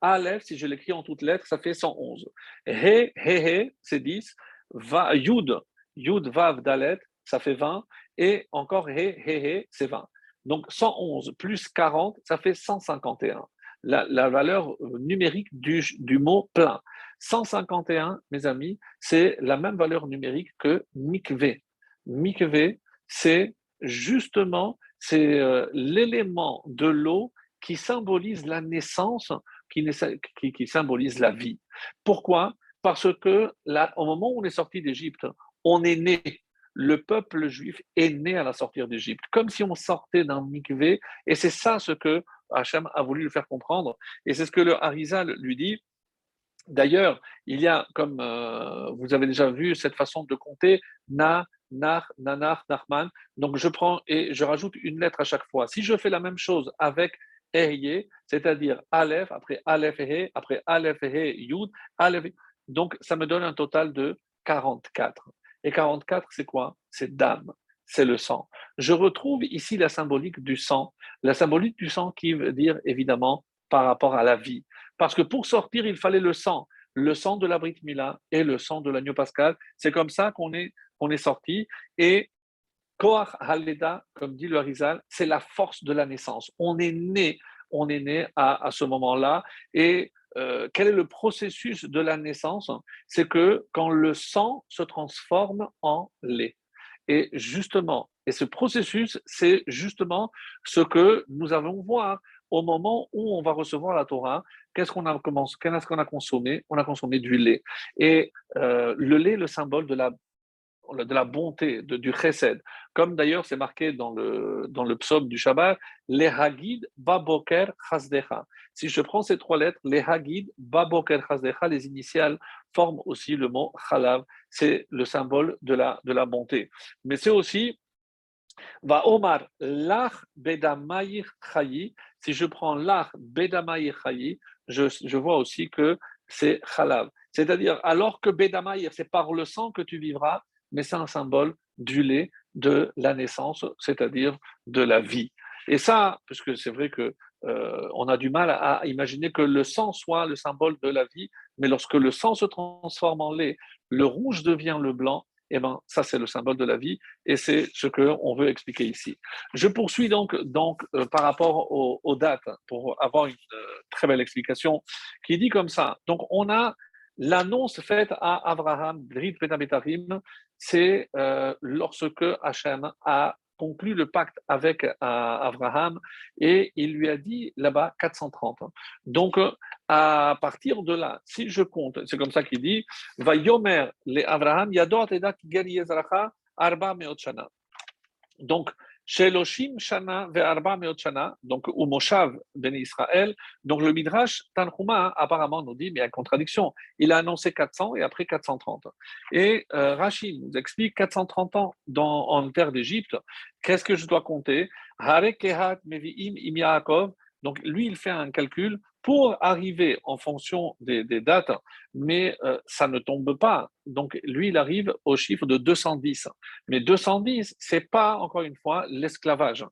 [SPEAKER 1] Aleph, si je l'écris en toutes lettres, ça fait 111. He, He, He, c'est 10. Va, Yud, Yud, Vav, Dalet, ça fait 20 et encore hé, hé, c'est 20. Donc 111 plus 40, ça fait 151. La, valeur numérique du, mot plein. 151, mes amis, c'est la même valeur numérique que mikvé. Mikvé, c'est justement c'est euh, l'élément de l'eau qui symbolise la naissance, qui, symbolise la vie. Pourquoi? Parce que là, au moment où on est sorti d'Égypte, on est né le peuple juif est né à la sortie d'Égypte, comme si on sortait d'un mikvé, et c'est ça ce que Hachem a voulu lui faire comprendre, et c'est ce que le Harizal lui dit. D'ailleurs, il y a, comme euh, vous avez déjà vu, cette façon de compter, na, nar, nanar, narman. Donc je prends et je rajoute une lettre à chaque fois. Si je fais la même chose avec Ehye, c'est-à-dire Aleph, après Aleph He, après Aleph He, Yud, Aleph, donc ça me donne un total de 44. Et 44, c'est quoi? C'est dame, c'est le sang. Je retrouve ici la symbolique du sang, la symbolique du sang qui veut dire évidemment par rapport à la vie. Parce que pour sortir, il fallait le sang, le sang de la Brit Mila et le sang de l'agneau pascal. C'est comme ça qu'on est, est sorti. Et Koach Haleda, comme dit le Harizal, c'est la force de la naissance. On est né, on est né à, à ce moment-là. Et euh, quel est le processus de la naissance? C'est que quand le sang se transforme en lait. Et justement, et ce processus, c'est justement ce que nous allons voir au moment où on va recevoir la Torah. Qu'est-ce qu'on a, a consommé? On a consommé du lait. Et euh, le lait, le symbole de la de la bonté, de, du chesed. Comme d'ailleurs c'est marqué dans le, dans le psaume du Shabbat, les hagid baboker chasdecha. Si je prends ces trois lettres, les hagid baboker chasdecha, les initiales forment aussi le mot chalav. C'est le symbole de la, de la bonté. Mais c'est aussi Va Omar, l'ach bedamayir chayi. Si je prends l'ach bedamayir chayi, je, je vois aussi que c'est chalav. C'est-à-dire, alors que bedamayir, c'est par le sang que tu vivras, mais c'est un symbole du lait, de la naissance, c'est-à-dire de la vie. Et ça, puisque c'est vrai que euh, on a du mal à imaginer que le sang soit le symbole de la vie, mais lorsque le sang se transforme en lait, le rouge devient le blanc, et eh ben ça c'est le symbole de la vie, et c'est ce que on veut expliquer ici. Je poursuis donc donc euh, par rapport aux, dates pour avoir une euh, très belle explication qui dit comme ça. Donc on a l'annonce faite à Abraham, Brit Betabetarim, c'est euh, lorsque Hachem a conclu le pacte avec euh, Abraham et il lui a dit là-bas 430. Donc, à partir de là, si je compte, c'est comme ça qu'il dit, va yomer le Abraham yadot edak arba meot Donc, Sheloshim Shana ve'arba shana, donc ou Moshav ben Israël. Donc le Midrash Tanhuma apparemment nous dit, mais a contradiction. Il a annoncé 400 et après 430. Et euh, Rachid nous explique 430 ans dans, en terre d'Égypte. Qu'est-ce que je dois compter? Hare kehat mevi'im im Yaakov. Donc lui, il fait un calcul pour arriver en fonction des, dates, mais euh, ça ne tombe pas. Donc lui, il arrive au chiffre de 210. Mais 210, c'est pas, encore une fois, l'esclavage.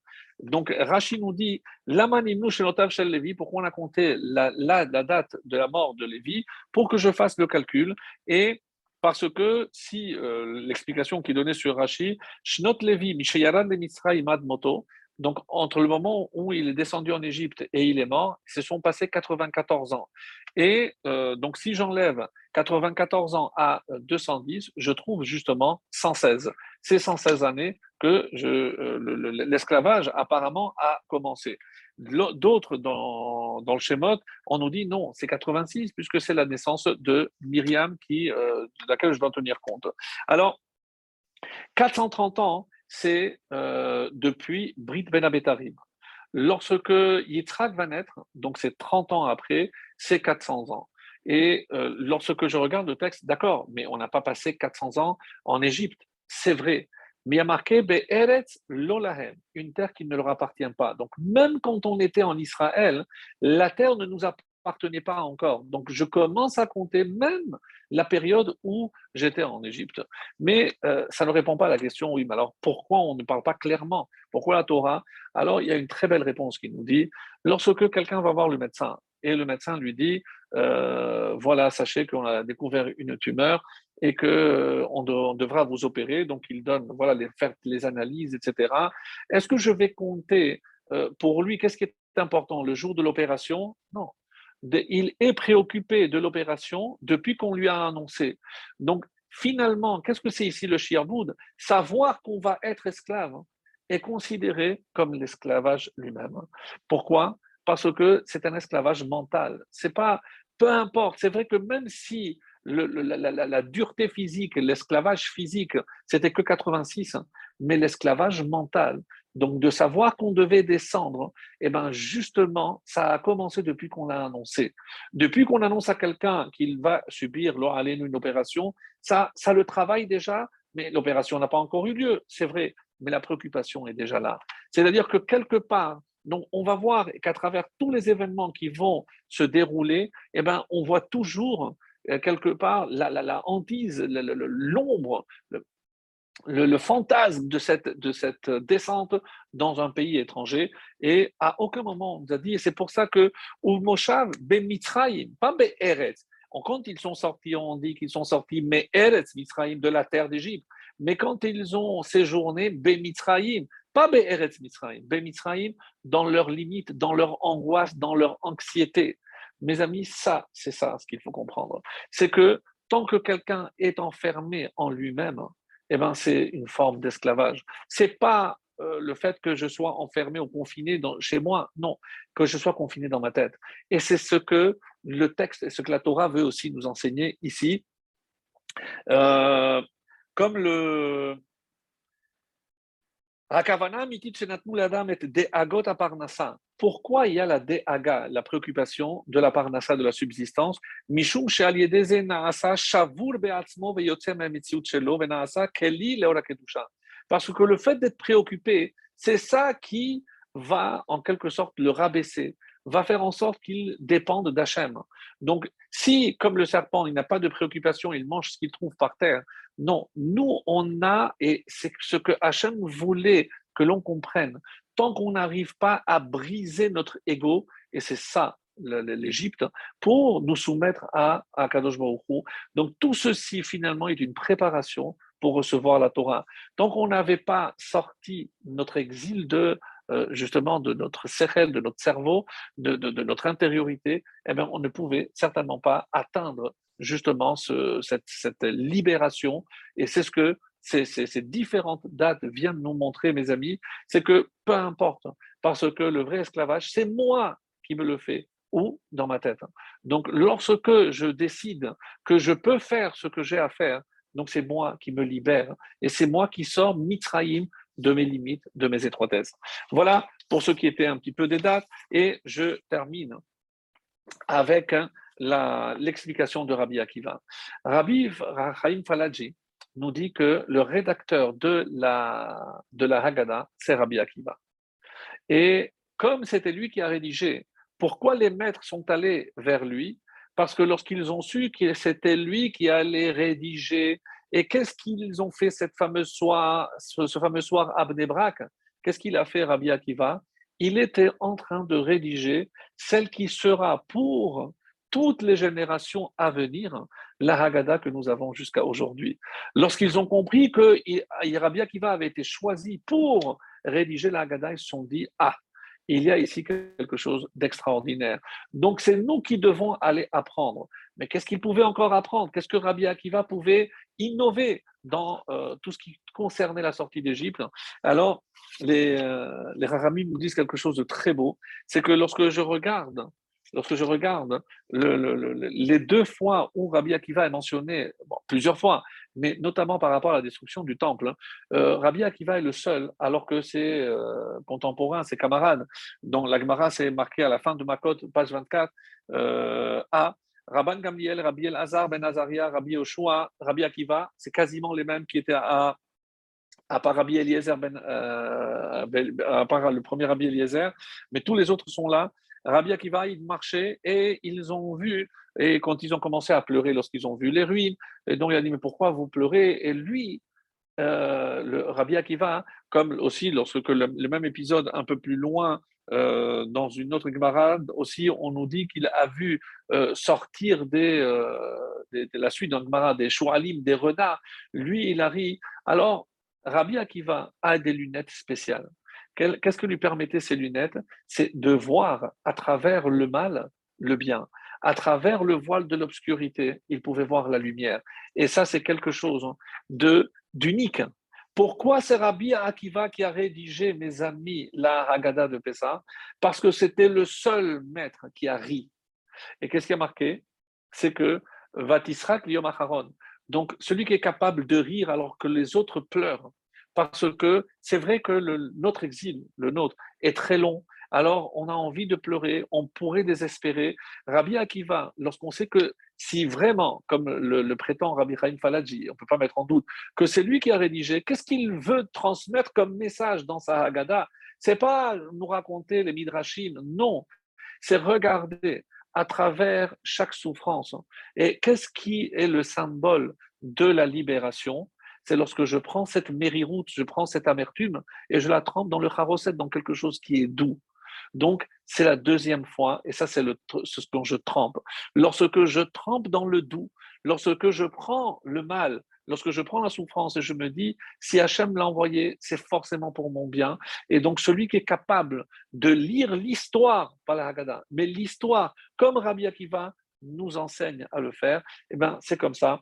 [SPEAKER 1] Donc Rachid nous dit, Lévi, pourquoi on a compté la, date de la mort de Lévi Pour que je fasse le calcul? Et parce que si euh, l'explication qui est donnée sur Rachid, Shnot Levi, Mishayaran de donc, entre le moment où il est descendu en Égypte et il est mort, se sont passés 94 ans. Et euh, donc, si j'enlève 94 ans à 210, je trouve justement 116. C'est 116 années que euh, l'esclavage apparemment a commencé. D'autres dans, le schéma, on nous dit non, c'est 86 puisque c'est la naissance de Myriam qui, euh, de laquelle je dois tenir compte. Alors, 430 ans, c'est euh, depuis Brit Ben Abetarim. Lorsque Yitzhak va naître, donc c'est 30 ans après, c'est 400 ans. Et euh, lorsque je regarde le texte, d'accord, mais on n'a pas passé 400 ans en Égypte, c'est vrai. Mais il y a marqué Be'eretz Lolahem, une terre qui ne leur appartient pas. Donc même quand on était en Israël, la terre ne nous appartenait pas encore. Donc je commence à compter même la période où j'étais en Égypte. Mais euh, ça ne répond pas à la question, oui, mais alors pourquoi on ne parle pas clairement? Pourquoi la Torah? Alors il y a une très belle réponse qui nous dit, lorsque quelqu'un va voir le médecin et le médecin lui dit, euh, voilà, sachez qu'on a découvert une tumeur et qu'on euh, devra vous opérer, donc il donne, voilà, les, faire les analyses, etc. Est-ce que je vais compter pour lui, qu'est-ce qui est important, le jour de l'opération? Non, il est préoccupé de l'opération depuis qu'on lui a annoncé. Donc, finalement, qu'est-ce que c'est ici le shiaboud Savoir qu'on va être esclave est considéré comme l'esclavage lui-même. Pourquoi? Parce que c'est un esclavage mental. C'est pas, peu importe. C'est vrai que même si la, dureté physique, l'esclavage physique, c'était que 86, mais l'esclavage mental, donc de savoir qu'on devait descendre, eh ben justement, ça a commencé depuis qu'on l'a annoncé. Depuis qu'on annonce à quelqu'un qu'il va subir une opération, ça, ça le travaille déjà, mais l'opération n'a pas encore eu lieu, c'est vrai, mais la préoccupation est déjà là. C'est-à-dire que quelque part, donc on va voir qu'à travers tous les événements qui vont se dérouler, eh ben, on voit toujours quelque part la, la, la hantise, l'ombre, le, fantasme de cette, de cette descente dans un pays étranger. Et à aucun moment on nous a dit, et c'est pour ça que Moshav, Mitzrayim, pas Eretz. Quand ils sont sortis, on dit qu'ils sont sortis mais Eretz Mitzrayim de la terre d'Égypte. Mais quand ils ont séjourné, Mitzrayim, pas Eretz Mitzrayim, Mitzrayim dans leurs limites, dans leur angoisse, dans leur anxiété. Mes amis, ça, c'est ça ce qu'il faut comprendre. C'est que tant que quelqu'un est enfermé en lui-même, eh ben, c'est une forme d'esclavage. C'est pas euh, le fait que je sois enfermé ou confiné chez moi, non, que je sois confiné dans ma tête. Et c'est ce que le texte et ce que la Torah veut aussi nous enseigner ici. Euh, comme le pourquoi il y a la déaga, la préoccupation de la parnassa de la subsistance? Parce que le fait d'être préoccupé, c'est ça qui va en quelque sorte le rabaisser, va faire en sorte qu'il dépende d'Hachem. Donc, si, comme le serpent, il n'a pas de préoccupation, il mange ce qu'il trouve par terre, non, nous, on a, et c'est ce que Hachem voulait que l'on comprenne, tant qu'on n'arrive pas à briser notre ego, et c'est ça l'Égypte, pour nous soumettre à, Kadosh Baruch Donc tout ceci finalement est une préparation pour recevoir la Torah. Tant qu'on n'avait pas sorti notre exil de euh, justement de notre cerveau, de notre cerveau, de, notre intériorité, eh bien, on ne pouvait certainement pas atteindre justement cette, libération. Et c'est ce que ces, différentes dates viennent nous montrer, mes amis, c'est que peu importe, parce que le vrai esclavage, c'est moi qui me le fais ou dans ma tête. Donc, lorsque je décide que je peux faire ce que j'ai à faire, donc c'est moi qui me libère et c'est moi qui sors Mitraïm de mes limites, de mes étroitesses. Voilà pour ce qui était un petit peu des dates et je termine avec l'explication de Rabbi Akiva. Rabbi Chaim Falaji nous dit que le rédacteur de la, de la Haggadah, c'est Rabbi Akiva. Et comme c'était lui qui a rédigé, pourquoi les maîtres sont allés vers lui? Parce que lorsqu'ils ont su que c'était lui qui allait rédiger, et qu'est-ce qu'ils ont fait cette fameuse soir, ce, fameux soir à Qu'est-ce qu'il a fait Rabbi Akiva? Il était en train de rédiger celle qui sera pour toutes les générations à venir, la Haggadah que nous avons jusqu'à aujourd'hui. Lorsqu'ils ont compris que Rabbi Akiva avait été choisi pour rédiger la Haggadah, ils se sont dit Ah, il y a ici quelque chose d'extraordinaire. Donc c'est nous qui devons aller apprendre. Mais qu'est-ce qu'il pouvait encore apprendre? Qu'est-ce que Rabbi Akiva pouvait innover dans euh, tout ce qui concernait la sortie d'Égypte? Alors, les, euh, nous disent quelque chose de très beau. C'est que lorsque je regarde lorsque je regarde les deux fois où Rabbi Akiva est mentionné, plusieurs fois, mais notamment par rapport à la destruction du temple, hein, euh, Rabbi Akiva est le seul, alors que ses euh, contemporains, ses camarades, dont l'Agmara s'est marqué à la fin de Makot, page 24, euh, à Rabban Gamliel, Rabbi El Hazar, Ben Azaria, Rabbi Yoshua, Rabbi Akiva, c'est quasiment les mêmes qui étaient à, à part Rabbi Eliezer, ben, ben, à part le premier Rabbi Eliezer, mais tous les autres sont là. Rabbi Akiva, il marchait et ils ont vu, et quand ils ont commencé à pleurer lorsqu'ils ont vu les ruines, et donc il a dit, mais pourquoi vous pleurez? Et lui, euh, le Rabbi Akiva, comme aussi lorsque le, même épisode un peu plus loin, euh, dans une autre Gemara, aussi on nous dit qu'il a vu euh, sortir des, de la suite d'un Gemara des Shualim, des renards. Lui, il a ri. Alors, Rabbi Akiva a des lunettes spéciales. Qu'est-ce que lui permettaient ces lunettes? C'est de voir à travers le mal le bien. À travers le voile de l'obscurité, il pouvait voir la lumière. Et ça, c'est quelque chose hein, de d'unique. Pourquoi c'est Rabbi Akiva qui a rédigé, mes amis, la Haggadah de Pessah? Parce que c'était le seul maître qui a ri. Et qu'est-ce qui a marqué? C'est que Vatisrak Yom Donc, celui qui est capable de rire alors que les autres pleurent, parce que c'est vrai que notre exil, le nôtre, est très long. Alors, on a envie de pleurer, on pourrait désespérer. Rabbi Akiva, lorsqu'on sait que si vraiment, comme le, prétend Rabbi Chaim Falaji, on ne peut pas mettre en doute, que c'est lui qui a rédigé, qu'est-ce qu'il veut transmettre comme message dans sa Haggadah? C'est pas nous raconter les Midrashim, non. C'est regarder à travers chaque souffrance. Et qu'est-ce qui est le symbole de la libération? C'est lorsque je prends cette mériroute, je prends cette amertume et je la trempe dans le charoset, dans quelque chose qui est doux. Donc, c'est la deuxième fois, et ça, c'est ce dont je trempe. Lorsque je trempe dans le doux, lorsque je prends le mal, lorsque je prends la souffrance et je me dis, si Hachem l'a envoyé, c'est forcément pour mon bien. Et donc, celui qui est capable de lire l'histoire, pas la Haggadah, mais l'histoire, comme Rabbi Akiva nous enseigne à le faire, eh ben, c'est comme ça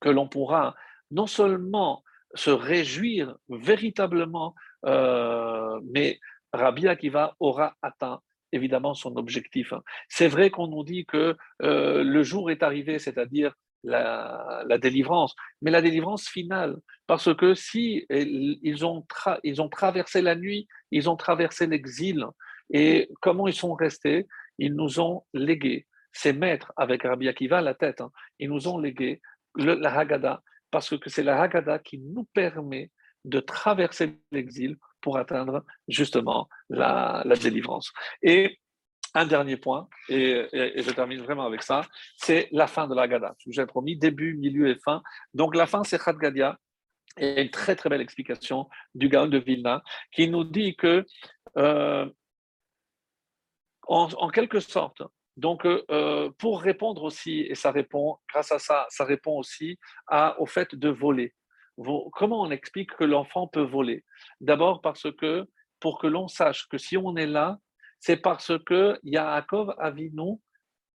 [SPEAKER 1] que l'on pourra non seulement se réjouir véritablement, euh, mais Rabbi Akiva aura atteint évidemment son objectif. C'est vrai qu'on nous dit que euh, le jour est arrivé, c'est-à-dire la, délivrance, mais la délivrance finale. Parce que si ils ont, ils ont traversé la nuit, ils ont traversé l'exil, et comment ils sont restés? Ils nous ont légué, ces maîtres avec Rabbi Akiva à la tête, hein, ils nous ont légué la Haggadah, parce que c'est la Haggadah qui nous permet de traverser l'exil pour atteindre justement la, délivrance. Et un dernier point, et, je termine vraiment avec ça, c'est la fin de la Haggadah. J'ai promis début, milieu et fin. Donc la fin, c'est Gadia, et une très très belle explication du Gaon de Vilna qui nous dit que, euh, en, quelque sorte, donc, euh, pour répondre aussi, et ça répond, grâce à ça, ça répond aussi à, au fait de voler. Comment on explique que l'enfant peut voler? D'abord parce que, pour que l'on sache que si on est là, c'est parce que Yaakov Avinu,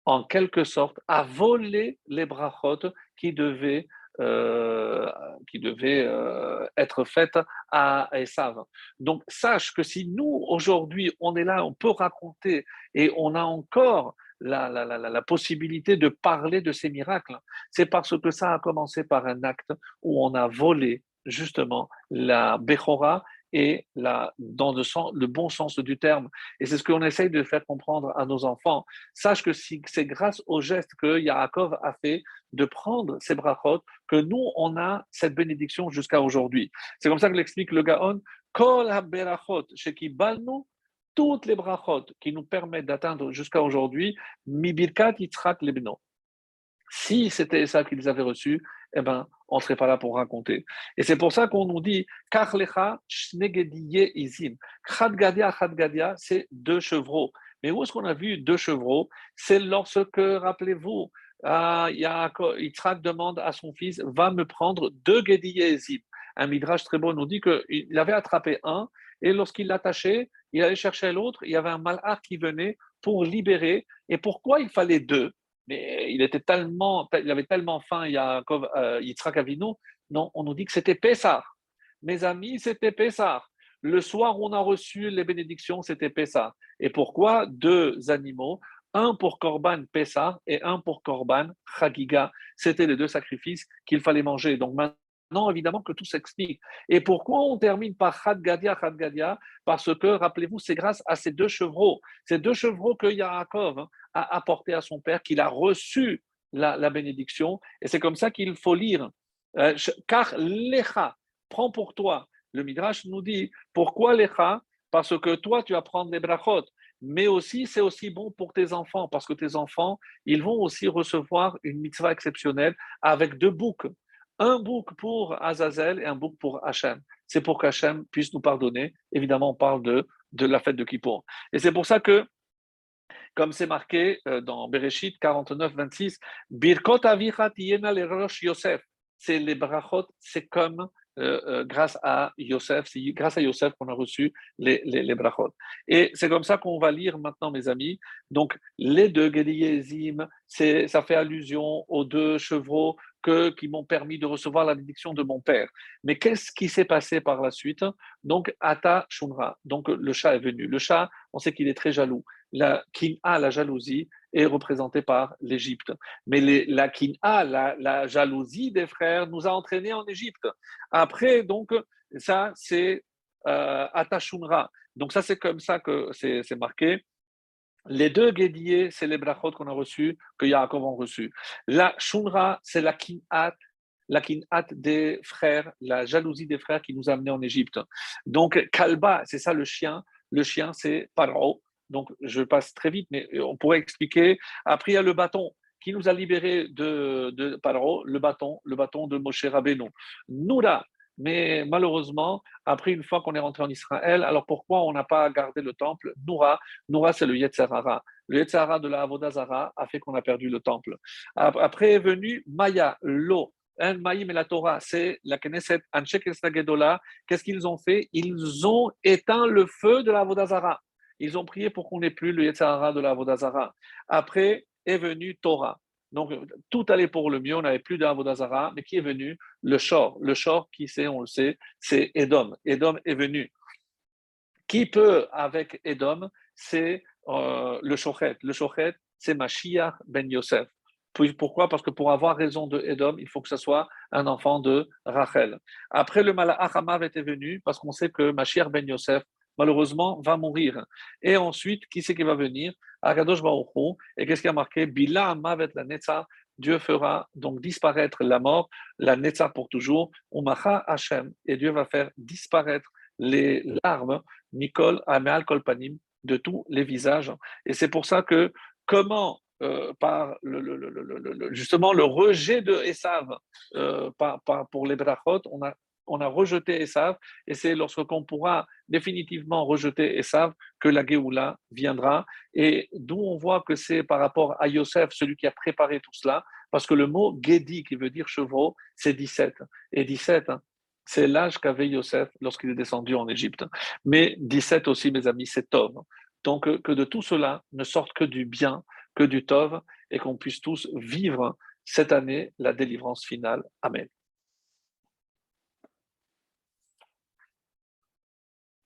[SPEAKER 1] en quelque sorte, a volé les brachot qui devaient, euh, qui devaient euh, être faites à Esav. Donc, sache que si nous, aujourd'hui, on est là, on peut raconter et on a encore la, possibilité de parler de ces miracles, c'est parce que ça a commencé par un acte où on a volé justement la Bechora et la, dans le, bon sens du terme. Et c'est ce qu'on essaye de faire comprendre à nos enfants. Sache que c'est grâce au geste que Yaakov a fait de prendre ces brachot que nous, on a cette bénédiction jusqu'à aujourd'hui. C'est comme ça que l'explique le Gaon. Kol ha-berachot shekibalnu toutes les brachot qui nous permettent d'atteindre jusqu'à aujourd'hui, Mibirkat Yitzhak Lebno. Si c'était ça qu'ils avaient reçu, eh ben, on ne serait pas là pour raconter. Et c'est pour ça qu'on nous dit Kachlecha Shnegediye Izim. Khadgadia, Khadgadia, c'est deux chevreaux. Mais où est-ce qu'on a vu deux chevreaux? C'est lorsque, rappelez-vous, euh, Yitzhak demande à son fils Va me prendre deux Gediye Izim. Un midrash très beau nous dit qu'il avait attrapé un, et lorsqu'il l'attachait, il allait chercher l'autre, il y avait un malheur qui venait pour libérer. Et pourquoi il fallait deux? Mais il était tellement, il avait tellement faim, Yaakov, euh, Yitzhak Avino. Non, on nous dit que c'était Pessah. Mes amis, c'était Pessah. Le soir où on a reçu les bénédictions, c'était Pessah. Et pourquoi? Deux animaux un pour Korban Pessah et un pour Korban Chagiga. C'était les deux sacrifices qu'il fallait manger. Donc non, évidemment que tout s'explique. Et pourquoi on termine par Khadgadia, Khadgadia Parce que, rappelez-vous, c'est grâce à ces deux chevreaux, ces deux chevreaux que Yaakov hein, a apportés à son père, qu'il a reçu la, bénédiction. Et c'est comme ça qu'il faut lire. Euh, car Lecha, prends pour toi. Le Midrash nous dit, pourquoi Lecha Parce que toi, tu vas prendre les brachot mais aussi c'est aussi bon pour tes enfants, parce que tes enfants, ils vont aussi recevoir une mitzvah exceptionnelle avec deux boucs un bouc pour Azazel et un bouc pour Hachem. C'est pour qu'Hachem puisse nous pardonner. Évidemment, on parle de, de la fête de Kippour. Et c'est pour ça que, comme c'est marqué euh, dans Bereshit 49, 26, Birkot rosh Yosef. C'est les brachot, c'est comme euh, euh, grâce à Yosef, c'est grâce à Yosef qu'on a reçu les, les, brachot. Et c'est comme ça qu'on va lire maintenant, mes amis. Donc, les deux Gediyezim, ça fait allusion aux deux chevreaux qui m'ont permis de recevoir la bénédiction de mon père. Mais qu'est-ce qui s'est passé par la suite? Donc, Ata Shunra, donc le chat est venu. Le chat, on sait qu'il est très jaloux. La a la jalousie, est représentée par l'Égypte. Mais la Kin'a, la, jalousie des frères, nous a entraînés en Égypte. Après, donc, ça, c'est euh, Ata Shunra. Donc, ça, c'est comme ça que c'est marqué. Les deux guédiers, c'est les brachot qu'on a reçus, que Yaakov a reçus. La shunra, c'est la kinat, la kinat des frères, la jalousie des frères qui nous a amenés en Égypte. Donc, kalba, c'est ça le chien. Le chien, c'est paro. Donc, je passe très vite, mais on pourrait expliquer. Après, il y a le bâton qui nous a libérés de, de paro, le bâton, le bâton de Moshe Rabbeinu. Noura, mais malheureusement, après, une fois qu'on est rentré en Israël, alors pourquoi on n'a pas gardé le temple? Noura, Noura c'est le Yetzerara. Le Yetzerara de la Avodazara a fait qu'on a perdu le temple. Après est venu Maya, l'eau. Un Maïm et la Torah, c'est la Knesset, Anshek Gedola. Qu'est-ce qu'ils ont fait? Ils ont éteint le feu de la Avodazara. Ils ont prié pour qu'on n'ait plus le Yetzerara de la Avodazara. Après est venu Torah. Donc, tout allait pour le mieux, on n'avait plus d'Avodazara, mais qui est venu? Le Shor. Le Shor, qui c'est, on le sait, c'est Edom. Edom est venu. Qui peut, avec Edom, c'est euh, le Shochet. Le Shochet, c'est Mashiach ben Yosef. Pourquoi? Parce que pour avoir raison de Edom, il faut que ce soit un enfant de Rachel. Après, le Malach Hamav était venu parce qu'on sait que Mashiach ben Yosef, malheureusement, va mourir. Et ensuite, qui c'est qui va venir? Akadosh Baruch Et qu'est-ce qui a marqué? Bila Amavet la Netzar. Dieu fera donc disparaître la mort, la Netzar pour toujours. Umacha Hashem. Et Dieu va faire disparaître les larmes, Nicole, Ameal Kolpanim, de tous les visages. Et c'est pour ça que comment euh, par le, justement le rejet de Esav euh, par, pour les brachot, on a, on a rejeté Esav, et c'est lorsqu'on pourra définitivement rejeter Esav que la Géoula viendra. Et d'où on voit que c'est par rapport à Yosef, celui qui a préparé tout cela, parce que le mot Gedi, qui veut dire chevaux, c'est 17. Et 17, hein, c'est l'âge qu'avait Yosef lorsqu'il est descendu en Égypte. Mais 17 aussi, mes amis, c'est Tov. Donc que de tout cela ne sorte que du bien, que du Tov, et qu'on puisse tous vivre cette année la délivrance finale. Amen.